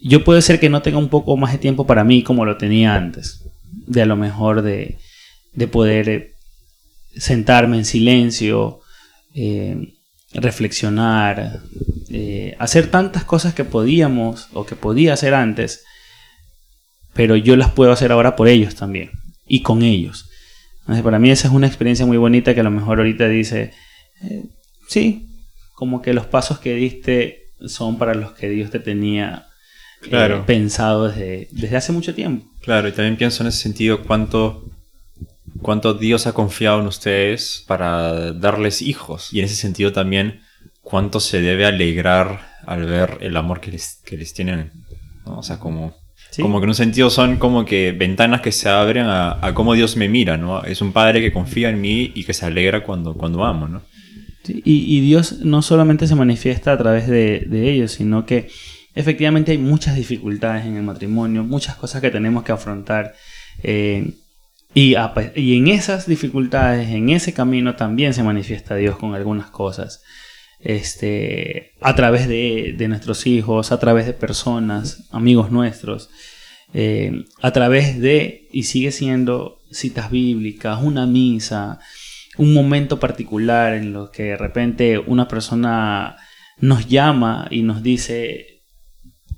yo puede ser que no tenga un poco más de tiempo para mí como lo tenía antes. De a lo mejor de, poder eh, sentarme en silencio, eh, reflexionar, eh, hacer tantas cosas que podíamos o que podía hacer antes, pero yo las puedo hacer ahora por ellos también y con ellos para mí esa es una experiencia muy bonita que a lo mejor ahorita dice, eh, sí, como que los pasos que diste son para los que Dios te tenía eh, pensado desde, desde hace mucho tiempo. Claro, y también pienso en ese sentido cuánto, cuánto Dios ha confiado en ustedes para darles hijos. Y en ese sentido también cuánto se debe alegrar al ver el amor que les, que les tienen. O sea, como como que en un sentido son como que ventanas que se abren a, cómo Dios me mira, ¿no? Es un padre que confía en mí y que se alegra cuando, cuando amo, ¿no? y, Dios no solamente se manifiesta a través de, ellos, sino que efectivamente hay muchas dificultades en el matrimonio, muchas cosas que tenemos que afrontar. Eh, y, y, en esas dificultades, en ese camino también se manifiesta Dios con algunas cosas. Este, a través de, de nuestros hijos, a través de personas, amigos nuestros. Eh, a través de, y sigue siendo citas bíblicas, una misa, un momento particular en lo que de repente una persona nos llama y nos dice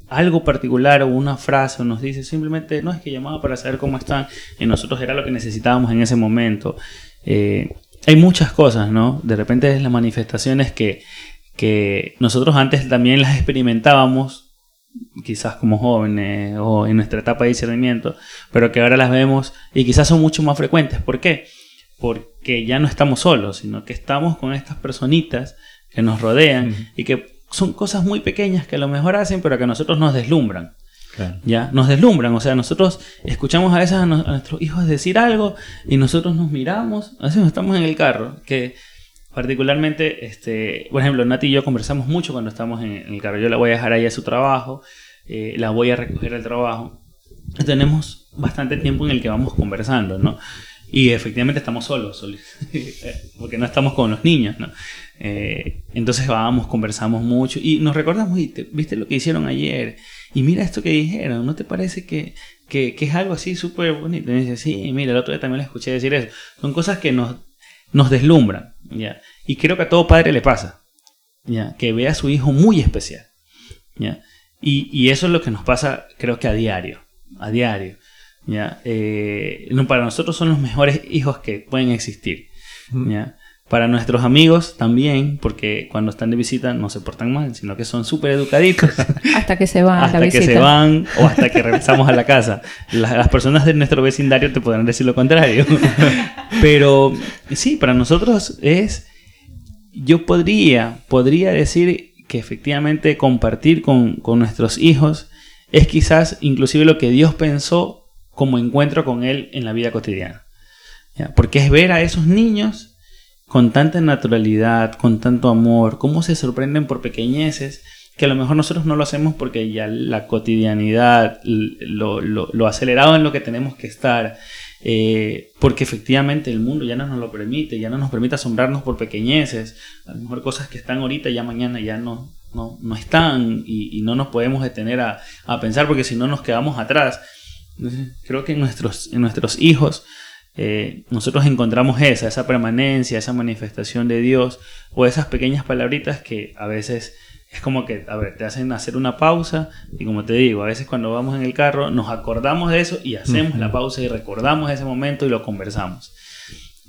algo particular o una frase o nos dice simplemente no es que llamaba para saber cómo están y nosotros era lo que necesitábamos en ese momento. Eh, hay muchas cosas, ¿no? De repente las manifestaciones que, que nosotros antes también las experimentábamos quizás como jóvenes o en nuestra etapa de discernimiento, pero que ahora las vemos y quizás son mucho más frecuentes. ¿Por qué? Porque ya no estamos solos, sino que estamos con estas personitas que nos rodean y que son cosas muy pequeñas que a lo mejor hacen, pero que a nosotros nos deslumbran. ¿Ya? Nos deslumbran, o sea, nosotros escuchamos a veces a, nuestros hijos decir algo y nosotros nos miramos, a veces estamos en el carro, que particularmente, este, por ejemplo, Nati y yo conversamos mucho cuando estamos en, el carro, yo la voy a dejar ahí a su trabajo, eh, la voy a recoger al trabajo, tenemos bastante tiempo en el que vamos conversando, ¿no? Y efectivamente estamos solos, [LAUGHS] porque no estamos con los niños, ¿no? Eh, entonces vamos, conversamos mucho y nos recordamos, viste lo que hicieron ayer, y mira esto que dijeron, ¿no te parece que, que, es algo así súper bonito? Y dice, sí, mira, el otro día también le escuché decir eso. Son cosas que nos, nos deslumbran, ¿ya? Y creo que a todo padre le pasa, ¿ya? Que ve a su hijo muy especial, ¿ya? Y, y eso es lo que nos pasa, creo que a diario, a diario, ¿ya? Eh, para nosotros son los mejores hijos que pueden existir, ¿ya? Para nuestros amigos también, porque cuando están de visita no se portan mal, sino que son súper educaditos. [LAUGHS] hasta que se van. hasta que se van o hasta que regresamos a la casa. Las, personas de nuestro vecindario te podrán decir lo contrario. [LAUGHS] Pero sí, para nosotros es... Yo podría, podría decir que efectivamente compartir con, con nuestros hijos es quizás inclusive lo que Dios pensó como encuentro con Él en la vida cotidiana. Porque es ver a esos niños con tanta naturalidad, con tanto amor, cómo se sorprenden por pequeñeces, que a lo mejor nosotros no lo hacemos porque ya la cotidianidad, lo, lo, acelerado en lo que tenemos que estar, eh, porque efectivamente el mundo ya no nos lo permite, ya no nos permite asombrarnos por pequeñeces, a lo mejor cosas que están ahorita ya mañana ya no, no, no están y, no nos podemos detener a, a pensar porque si no nos quedamos atrás. creo que en nuestros, en nuestros hijos eh, nosotros encontramos esa, esa permanencia, esa manifestación de Dios, o esas pequeñas palabritas que a veces es como que, a ver, te hacen hacer una pausa, y como te digo, a veces cuando vamos en el carro nos acordamos de eso y hacemos la pausa y recordamos ese momento y lo conversamos.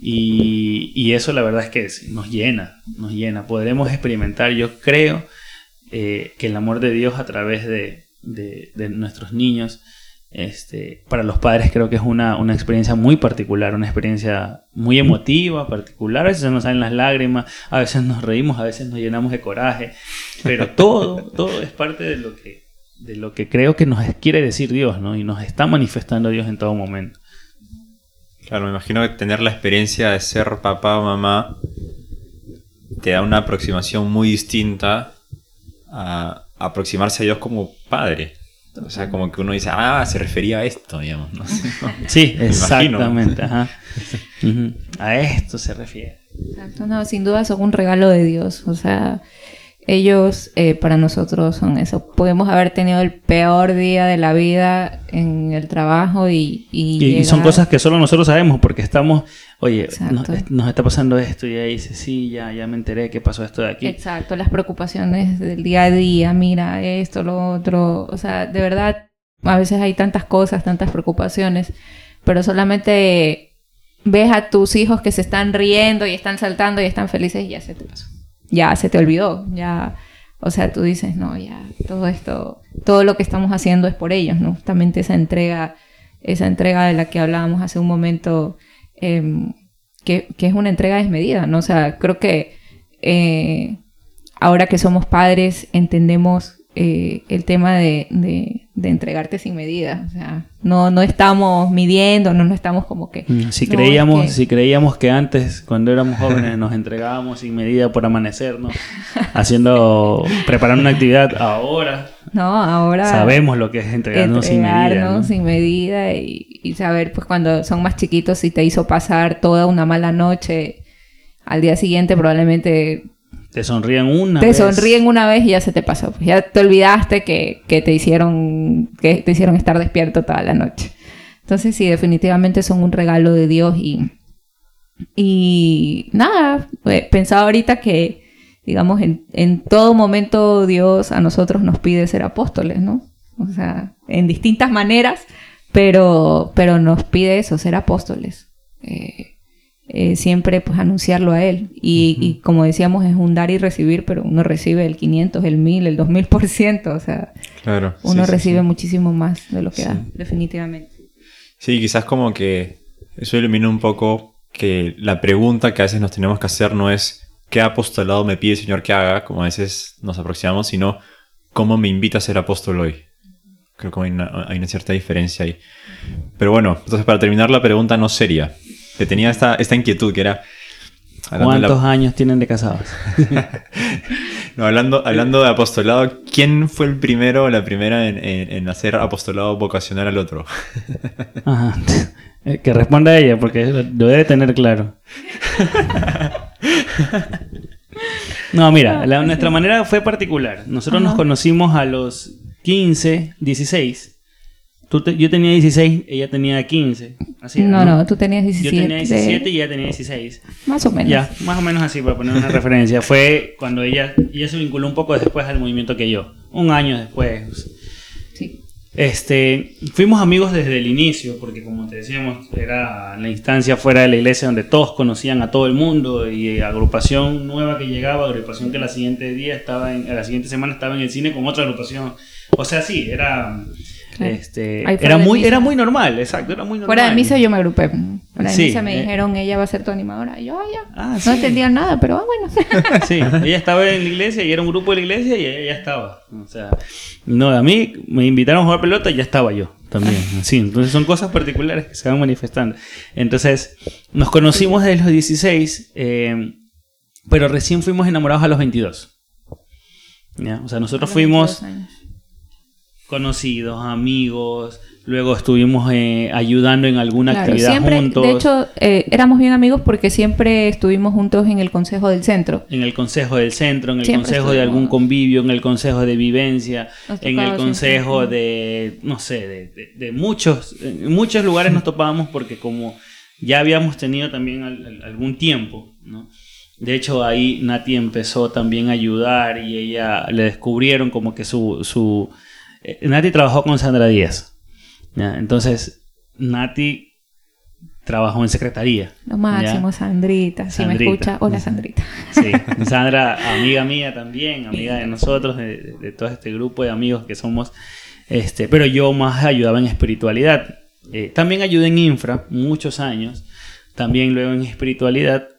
Y, eso la verdad es que nos llena, nos llena. Podremos experimentar, yo creo, eh, que el amor de Dios a través de, de nuestros niños este, para los padres creo que es una, experiencia muy particular, una experiencia muy emotiva, particular. A veces nos salen las lágrimas, a veces nos reímos, a veces nos llenamos de coraje, pero [LAUGHS] todo, todo es parte de lo que, de lo que creo que nos quiere decir Dios, ¿no? Y nos está manifestando Dios en todo momento. Claro, me imagino que tener la experiencia de ser papá o mamá te da una aproximación muy distinta a aproximarse a Dios como padre. O sea, como que uno dice, ah, se refería a esto, digamos. ¿no? [LAUGHS] sí, exactamente. [LAUGHS] A esto se refiere. Exacto, no, sin duda son un regalo de Dios. O sea, ellos eh, para nosotros son eso. Podemos haber tenido el peor día de la vida en el trabajo y... Y, son cosas que solo nosotros sabemos porque estamos, oye, nos, está pasando esto y ahí dice, sí, ya, ya me enteré que pasó esto de aquí. Exacto, las preocupaciones del día a día, mira esto, lo otro. O sea, de verdad, a veces hay tantas cosas, tantas preocupaciones, pero solamente ves a tus hijos que se están riendo y están saltando y están felices y ya se te pasó ya se te olvidó, ya, o sea, tú dices, no, ya, todo esto, todo lo que estamos haciendo es por ellos, ¿no? Justamente esa entrega, esa entrega de la que hablábamos hace un momento, em, que, es una entrega desmedida, ¿no? O sea, creo que eh, ahora que somos padres entendemos eh, el tema de, de, entregarte sin medida. O sea, no, no estamos midiendo, no, no estamos como que... Mm, si, creíamos, que... si creíamos que antes, cuando éramos jóvenes, nos entregábamos sin medida por amanecer, ¿no? [LAUGHS] Haciendo, preparando una actividad, ahora... No, ahora... Sabemos lo que es entregarnos, sin medida. sin medida y, y saber, pues cuando son más chiquitos, si te hizo pasar toda una mala noche, al día siguiente probablemente te sonríen una vez. Te sonríen una vez y ya se te pasó. Pues ya te olvidaste que, te hicieron que te hicieron estar despierto toda la noche. Entonces sí, definitivamente son un regalo de Dios y y nada, eh, pensaba ahorita que digamos en, en todo momento Dios a nosotros nos pide ser apóstoles, ¿no? O sea, en distintas maneras, pero pero nos pide eso, ser apóstoles. Eh, eh, siempre pues anunciarlo a él. Y, como decíamos, es un dar y recibir, pero uno recibe el 500, el 1000, el 2000%, o sea, claro, uno recibe muchísimo más de lo que da, definitivamente. Sí, quizás como que eso ilumina un poco que la pregunta que a veces nos tenemos que hacer no es qué apostolado me pide el Señor que haga, como a veces nos aproximamos, sino cómo me invita a ser apóstol hoy. Creo que hay una, hay una cierta diferencia ahí. Pero bueno, entonces para terminar la pregunta no seria. Que tenía esta, esta inquietud que era... la- ¿Cuántos años tienen de casados? [LAUGHS] No, hablando, hablando de apostolado, ¿quién fue el primero o la primera en, en- en hacer apostolado vocacional al otro? [LAUGHS] Ajá. Eh, Que responda ella, porque lo debe tener claro. [LAUGHS] No, mira, la- nuestra manera fue particular. Nosotros nos conocimos a los 15, 16. Tú te- yo tenía 16, ella tenía 15. Así no, no, tú tenías Yo 17. tenía 17 y ella tenía 16. Más o menos. Ya, más o menos así, para poner una [LAUGHS] referencia. Fue cuando ella, ella se vinculó un poco después al movimiento que yo. Un año después. Sí. Este, fuimos amigos desde el inicio, porque como te decíamos, era la instancia fuera de la iglesia donde todos conocían a todo el mundo y agrupación nueva que llegaba, agrupación que la siguiente día estaba en, la siguiente semana estaba en el cine con otra agrupación. O sea, sí, era, Este, era muy, era muy normal, exacto, era muy normal. Fuera de misa yo me agrupé. Fuera de Sí, misa me eh. dijeron, ella va a ser tu animadora. Y yo, ah, ya. Ah, no sí. entendía nada, pero ah, bueno. [LAUGHS] Sí, [LAUGHS] ella estaba en la iglesia y era un grupo de la iglesia y ella ya estaba. O sea, no, a mí me invitaron a jugar pelota y ya estaba yo también. [LAUGHS] Sí, entonces son cosas particulares que se van manifestando. Entonces, nos conocimos desde los 16, eh, pero recién fuimos enamorados a los 22. ¿Ya? O sea, nosotros fuimos 22 años. Conocidos, amigos, luego estuvimos eh, ayudando en alguna Claro, actividad siempre, juntos. de hecho, eh, éramos bien amigos porque siempre estuvimos juntos en el consejo del centro. En el consejo del centro, en el Siempre consejo de algún convivio, en el consejo de vivencia, en el consejo de, no sé, de, de- de muchos, en muchos lugares nos topábamos porque como ya habíamos tenido también al- al- algún tiempo, ¿no? De hecho, ahí Nati empezó también a ayudar y ella le descubrieron como que su... su eh, Nati trabajó con Sandra Díaz. ¿ya? Entonces, Nati trabajó en secretaría. Lo máximo, ¿ya? Sandrita. Si me escucha, hola Sandrita. Sí, [LAUGHS] Sandra, amiga mía también, amiga de nosotros, de todo este grupo de amigos que somos. Este, pero yo más ayudaba en espiritualidad. Eh, también ayudé en infra muchos años. También luego en espiritualidad.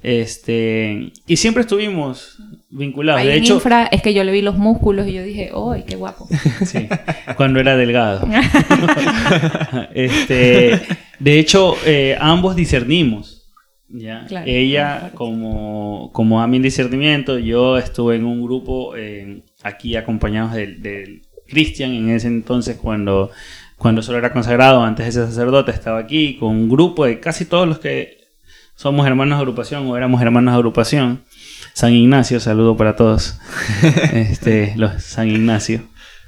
Este, y siempre estuvimos vinculados. Ahí de en hecho, infra es que yo le vi los músculos y yo dije, ¡ay, qué guapo! [LAUGHS] Sí, cuando era delgado. [LAUGHS] este, de hecho, eh, ambos discernimos. ¿ya? Claro. Ella como, como a mi discernimiento, yo estuve en un grupo eh, aquí acompañados del, del Cristian en ese entonces cuando, cuando solo era consagrado, antes de ser sacerdote, estaba aquí con un grupo de casi todos los que somos hermanos de agrupación o éramos hermanos de agrupación. San Ignacio, saludo para todos. [LAUGHS] este, los San Ignacio,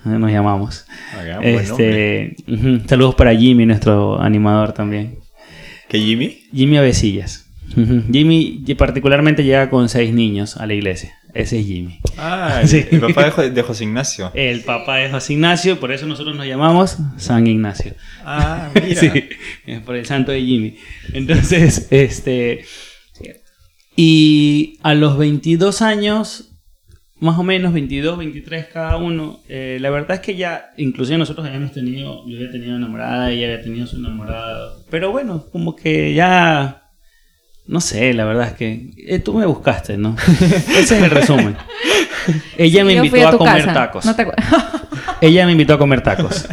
eh, nos llamamos. Nombre. Este, ujú, saludos para Jimmy, nuestro animador también. ¿Qué Jimmy? Jimmy Avesillas. Jimmy particularmente llega con seis niños a la iglesia. Ese es Jimmy. Ah, el, [LAUGHS] Sí. el papá de, de José Ignacio. El papá de José Ignacio, por eso nosotros nos llamamos San Ignacio. Ah, mira. [LAUGHS] Sí, por el santo de Jimmy. Entonces, este. Y a los 22 años, más o menos 22, 23 cada uno, eh, la verdad es que ya, inclusive nosotros habíamos tenido, yo había tenido enamorada, ella había tenido su enamorado. Pero bueno, como que ya. No sé, la verdad es que eh, tú me buscaste, ¿no? [LAUGHS] Ese es el resumen. Ella me invitó a, comer casa. tacos. No te acuerdas. [LAUGHS] Ella me invitó a comer tacos.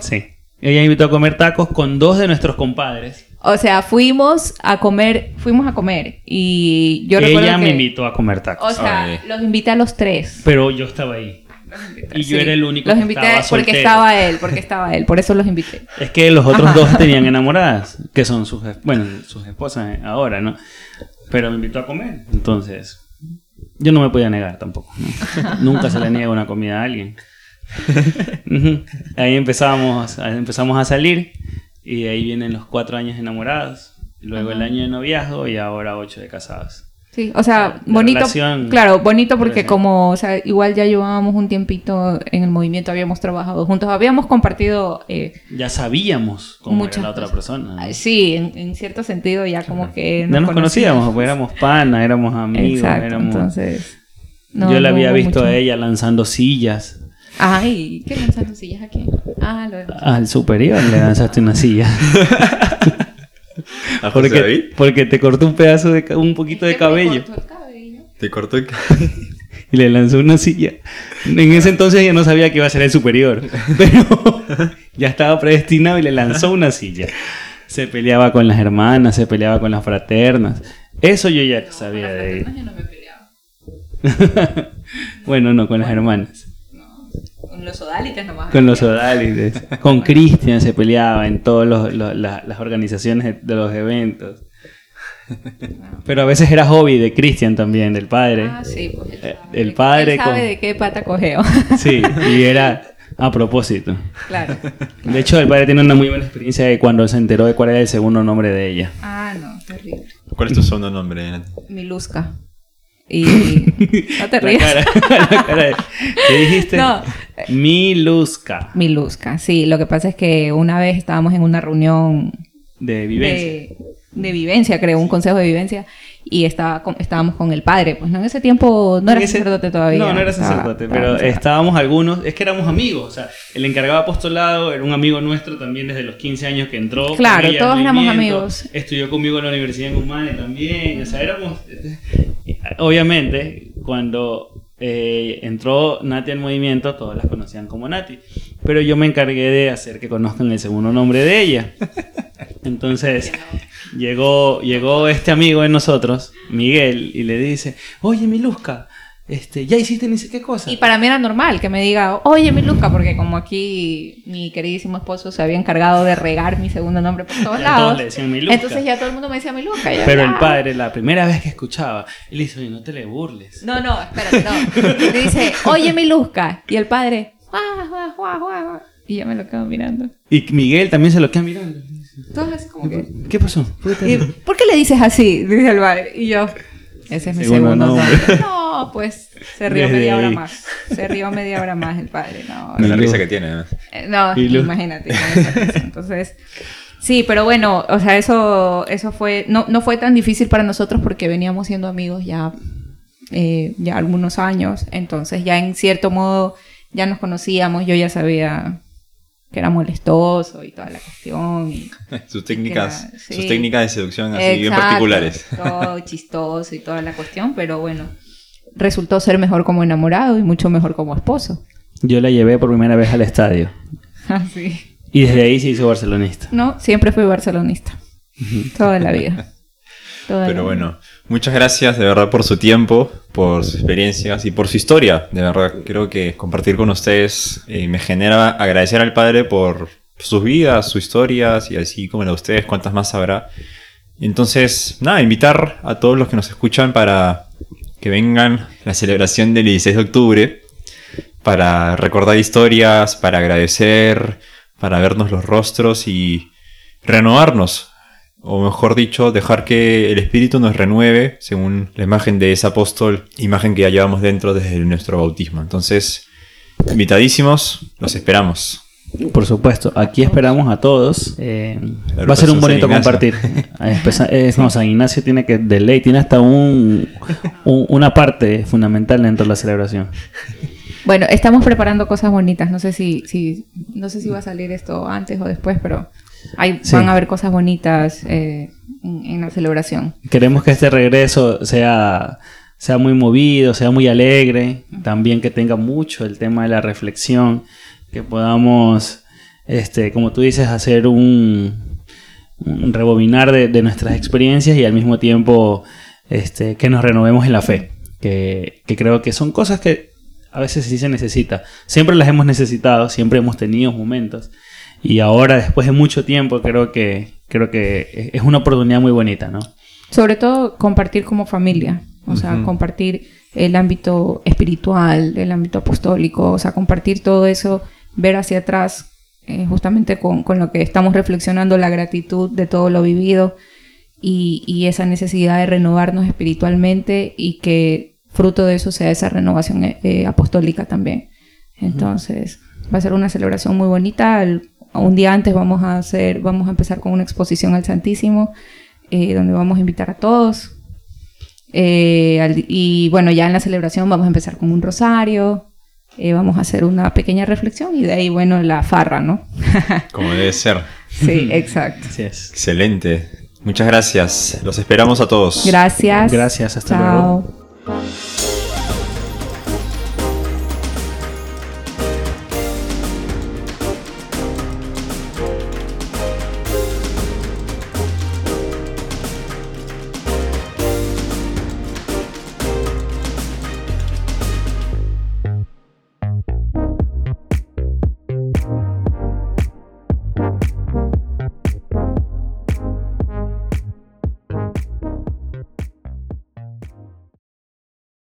Sí. Ella me invitó a comer tacos con dos de nuestros compadres. O sea, fuimos a comer, fuimos a comer y yo recuerdo Ella me que- invitó a comer O tacos. sea, Ay. los invité a los tres. Pero yo estaba ahí. Y yo Sí. era el único Los que invité estaba porque soltero. estaba él, porque estaba él, por eso los invité. Es que los otros Ajá. dos tenían enamoradas, que son sus, bueno, sus esposas ahora, ¿no? Pero me invitó a comer. Entonces, yo no me podía negar tampoco. ¿no? [LAUGHS] Nunca se le niega una comida a alguien. [LAUGHS] Ahí empezamos, ahí empezamos a salir y de ahí vienen los cuatro años enamorados, luego el Ajá. año de noviazgo y ahora ocho de casados. Sí, o sea, bonito. relación- claro, bonito porque relación. como, o sea, igual ya llevábamos un tiempito en el movimiento, habíamos trabajado juntos, habíamos compartido eh, Ya sabíamos cómo muchas era la otra persona. ¿no? Sí, en, en cierto sentido ya como que No nos conocíamos, pues éramos panas, éramos amigos, Exacto, éramos... entonces. no- Yo la había visto mucho. a ella lanzando sillas. Ay, ¿qué lanzando sillas aquí? Ah, lo de Al superior le lanzaste una silla. [LAUGHS] ¿A José David? porque, porque te cortó un pedazo de un poquito de ¿Qué me cabello. cortó el cabello? Te cortó el cabello. [LAUGHS] y le lanzó una silla. En ese entonces ya no sabía que iba a ser el superior, [LAUGHS] pero ya estaba predestinado y le lanzó una silla. Se peleaba con las hermanas, se peleaba con las fraternas. Eso yo ya sabía de él. Yo no me peleaba. bueno, no, con las hermanas. Con los odalites nomás. Con los odalites. [LAUGHS] Con Cristian se peleaba en todas las organizaciones de, los eventos. Pero a veces era hobby de Cristian también, del padre. Ah, sí, pues él Eh, sabe. el padre Él sabe con- de qué pata cogeo. [LAUGHS] Sí, y era a propósito. claro. De hecho, el padre tiene una muy buena experiencia de cuando se enteró de cuál era el segundo nombre de ella. Ah, no, terrible. ¿Cuál es tu segundo nombre? Miluska. Y. [LAUGHS] No te La rías. cara, [LAUGHS] la cara de- ¿Qué dijiste? No. Miluska, Miluska, sí. Lo que pasa es que una vez estábamos en una reunión de vivencia. de, de vivencia, creo, un consejo de vivencia, y estaba con- estábamos con el padre. Pues no, en ese tiempo no era ese- sacerdote todavía. No, no era sacerdote, estaba- pero estaba- estábamos algunos, es que éramos amigos, o sea, el encargado de apostolado era un amigo nuestro también desde los 15 años que entró. Claro, todos éramos amigos. Estudió conmigo en la Universidad en Humane también, o sea, éramos... Obviamente, cuando eh, entró Nati al movimiento, todos las conocían como Nati, pero yo me encargué de hacer que conozcan el segundo nombre de ella. Entonces, llegó, llegó este amigo de nosotros, Miguel, y le dice, oye, Miluska, este, ya hiciste ni sé qué cosa. Y para mí era normal que me diga, oye, Miluska, porque como aquí mi queridísimo esposo se había encargado de regar mi segundo nombre por todos Ya lados. todos le decían Miluska. Entonces ya todo el mundo me decía Miluska. y yo, Pero el "Ah". padre, la primera vez que escuchaba, él dice, oye, no te le burles. No, no, espérate, no. Le dice, oye, Miluska. Y el padre, "Guau, guau, guau, guau". Y yo me lo quedo mirando. Y Miguel también se lo queda mirando. Todos así como que... ¿Qué pasó? ¿Por qué te- "¿Y ¿Por qué le dices así? Dice el padre. Y yo, ese es mi Segundo segundo, nombre. nombre. [LAUGHS] No, pues se rió Desde media hora ahí. más. Se rió media hora más el padre. No, [LAUGHS] Con la risa que tiene. Eh, No, Y lo- imagínate. con esa risa. Entonces, sí, pero bueno, o sea, eso, eso fue, no, no fue tan difícil para nosotros porque veníamos siendo amigos ya, eh, ya algunos años. Entonces, ya en cierto modo ya nos conocíamos, yo ya sabía que era molestoso y toda la cuestión. y- [LAUGHS] Sus técnicas, Era- sí. sus técnicas de seducción así bien Exacto, particulares. Todo chistoso y toda la cuestión, pero bueno, resultó ser mejor como enamorado y mucho mejor como esposo. Yo la llevé por primera vez al estadio. [LAUGHS] Así. Y desde ahí se hizo barcelonista. No, siempre fui barcelonista. Toda la vida. [LAUGHS] Toda Pero la bueno, muchas gracias de verdad por su tiempo, por sus experiencias y por su historia. De verdad, creo que compartir con ustedes eh, me genera agradecer al Padre por sus vidas, sus historias y así como la de ustedes, cuántas más habrá. Entonces, nada, invitar a todos los que nos escuchan para que vengan la celebración del 16 de octubre, para recordar historias, para agradecer, para vernos los rostros y renovarnos o mejor dicho, dejar que el Espíritu nos renueve según la imagen de ese apóstol, imagen que ya llevamos dentro desde nuestro bautismo. Entonces, invitadísimos, los esperamos. Por supuesto, aquí esperamos a todos. Eh, va a ser un bonito compartir. A [LAUGHS] empezar- eh, no, San Ignacio tiene que, de ley, tiene hasta un, un- una parte fundamental dentro de la celebración. Bueno, estamos preparando cosas bonitas. No sé si, si, no sé si va a salir esto antes o después, pero hay, Sí. van a haber cosas bonitas eh, en, en la celebración. Queremos que este regreso sea, sea muy movido, sea muy alegre, también que tenga mucho el tema de la reflexión, que podamos, este, como tú dices, hacer un, un rebobinar de, de nuestras experiencias y al mismo tiempo este, que nos renovemos en la fe, que, que creo que son cosas que a veces sí se necesita. Siempre las hemos necesitado, siempre hemos tenido momentos. Y ahora, después de mucho tiempo, creo que, creo que es una oportunidad muy bonita, ¿no? Sobre todo compartir como familia, o sea, Ujú. compartir el ámbito espiritual, el ámbito apostólico, o sea, compartir todo eso, ver hacia atrás, eh, justamente con, con lo que estamos reflexionando, la gratitud de todo lo vivido y, y esa necesidad de renovarnos espiritualmente y que fruto de eso sea esa renovación eh, eh, apostólica también. Entonces, va a ser una celebración muy bonita. El- un día antes vamos a hacer, vamos a empezar con una exposición al Santísimo eh, donde vamos a invitar a todos. Eh, al- y bueno, ya en la celebración vamos a empezar con un rosario, eh, vamos a hacer una pequeña reflexión y de ahí, bueno, la farra, ¿no? [LAUGHS] Como debe ser. sí, exacto. Así es. Excelente. Muchas gracias. Los esperamos a todos. Gracias. Gracias, hasta Chao. luego.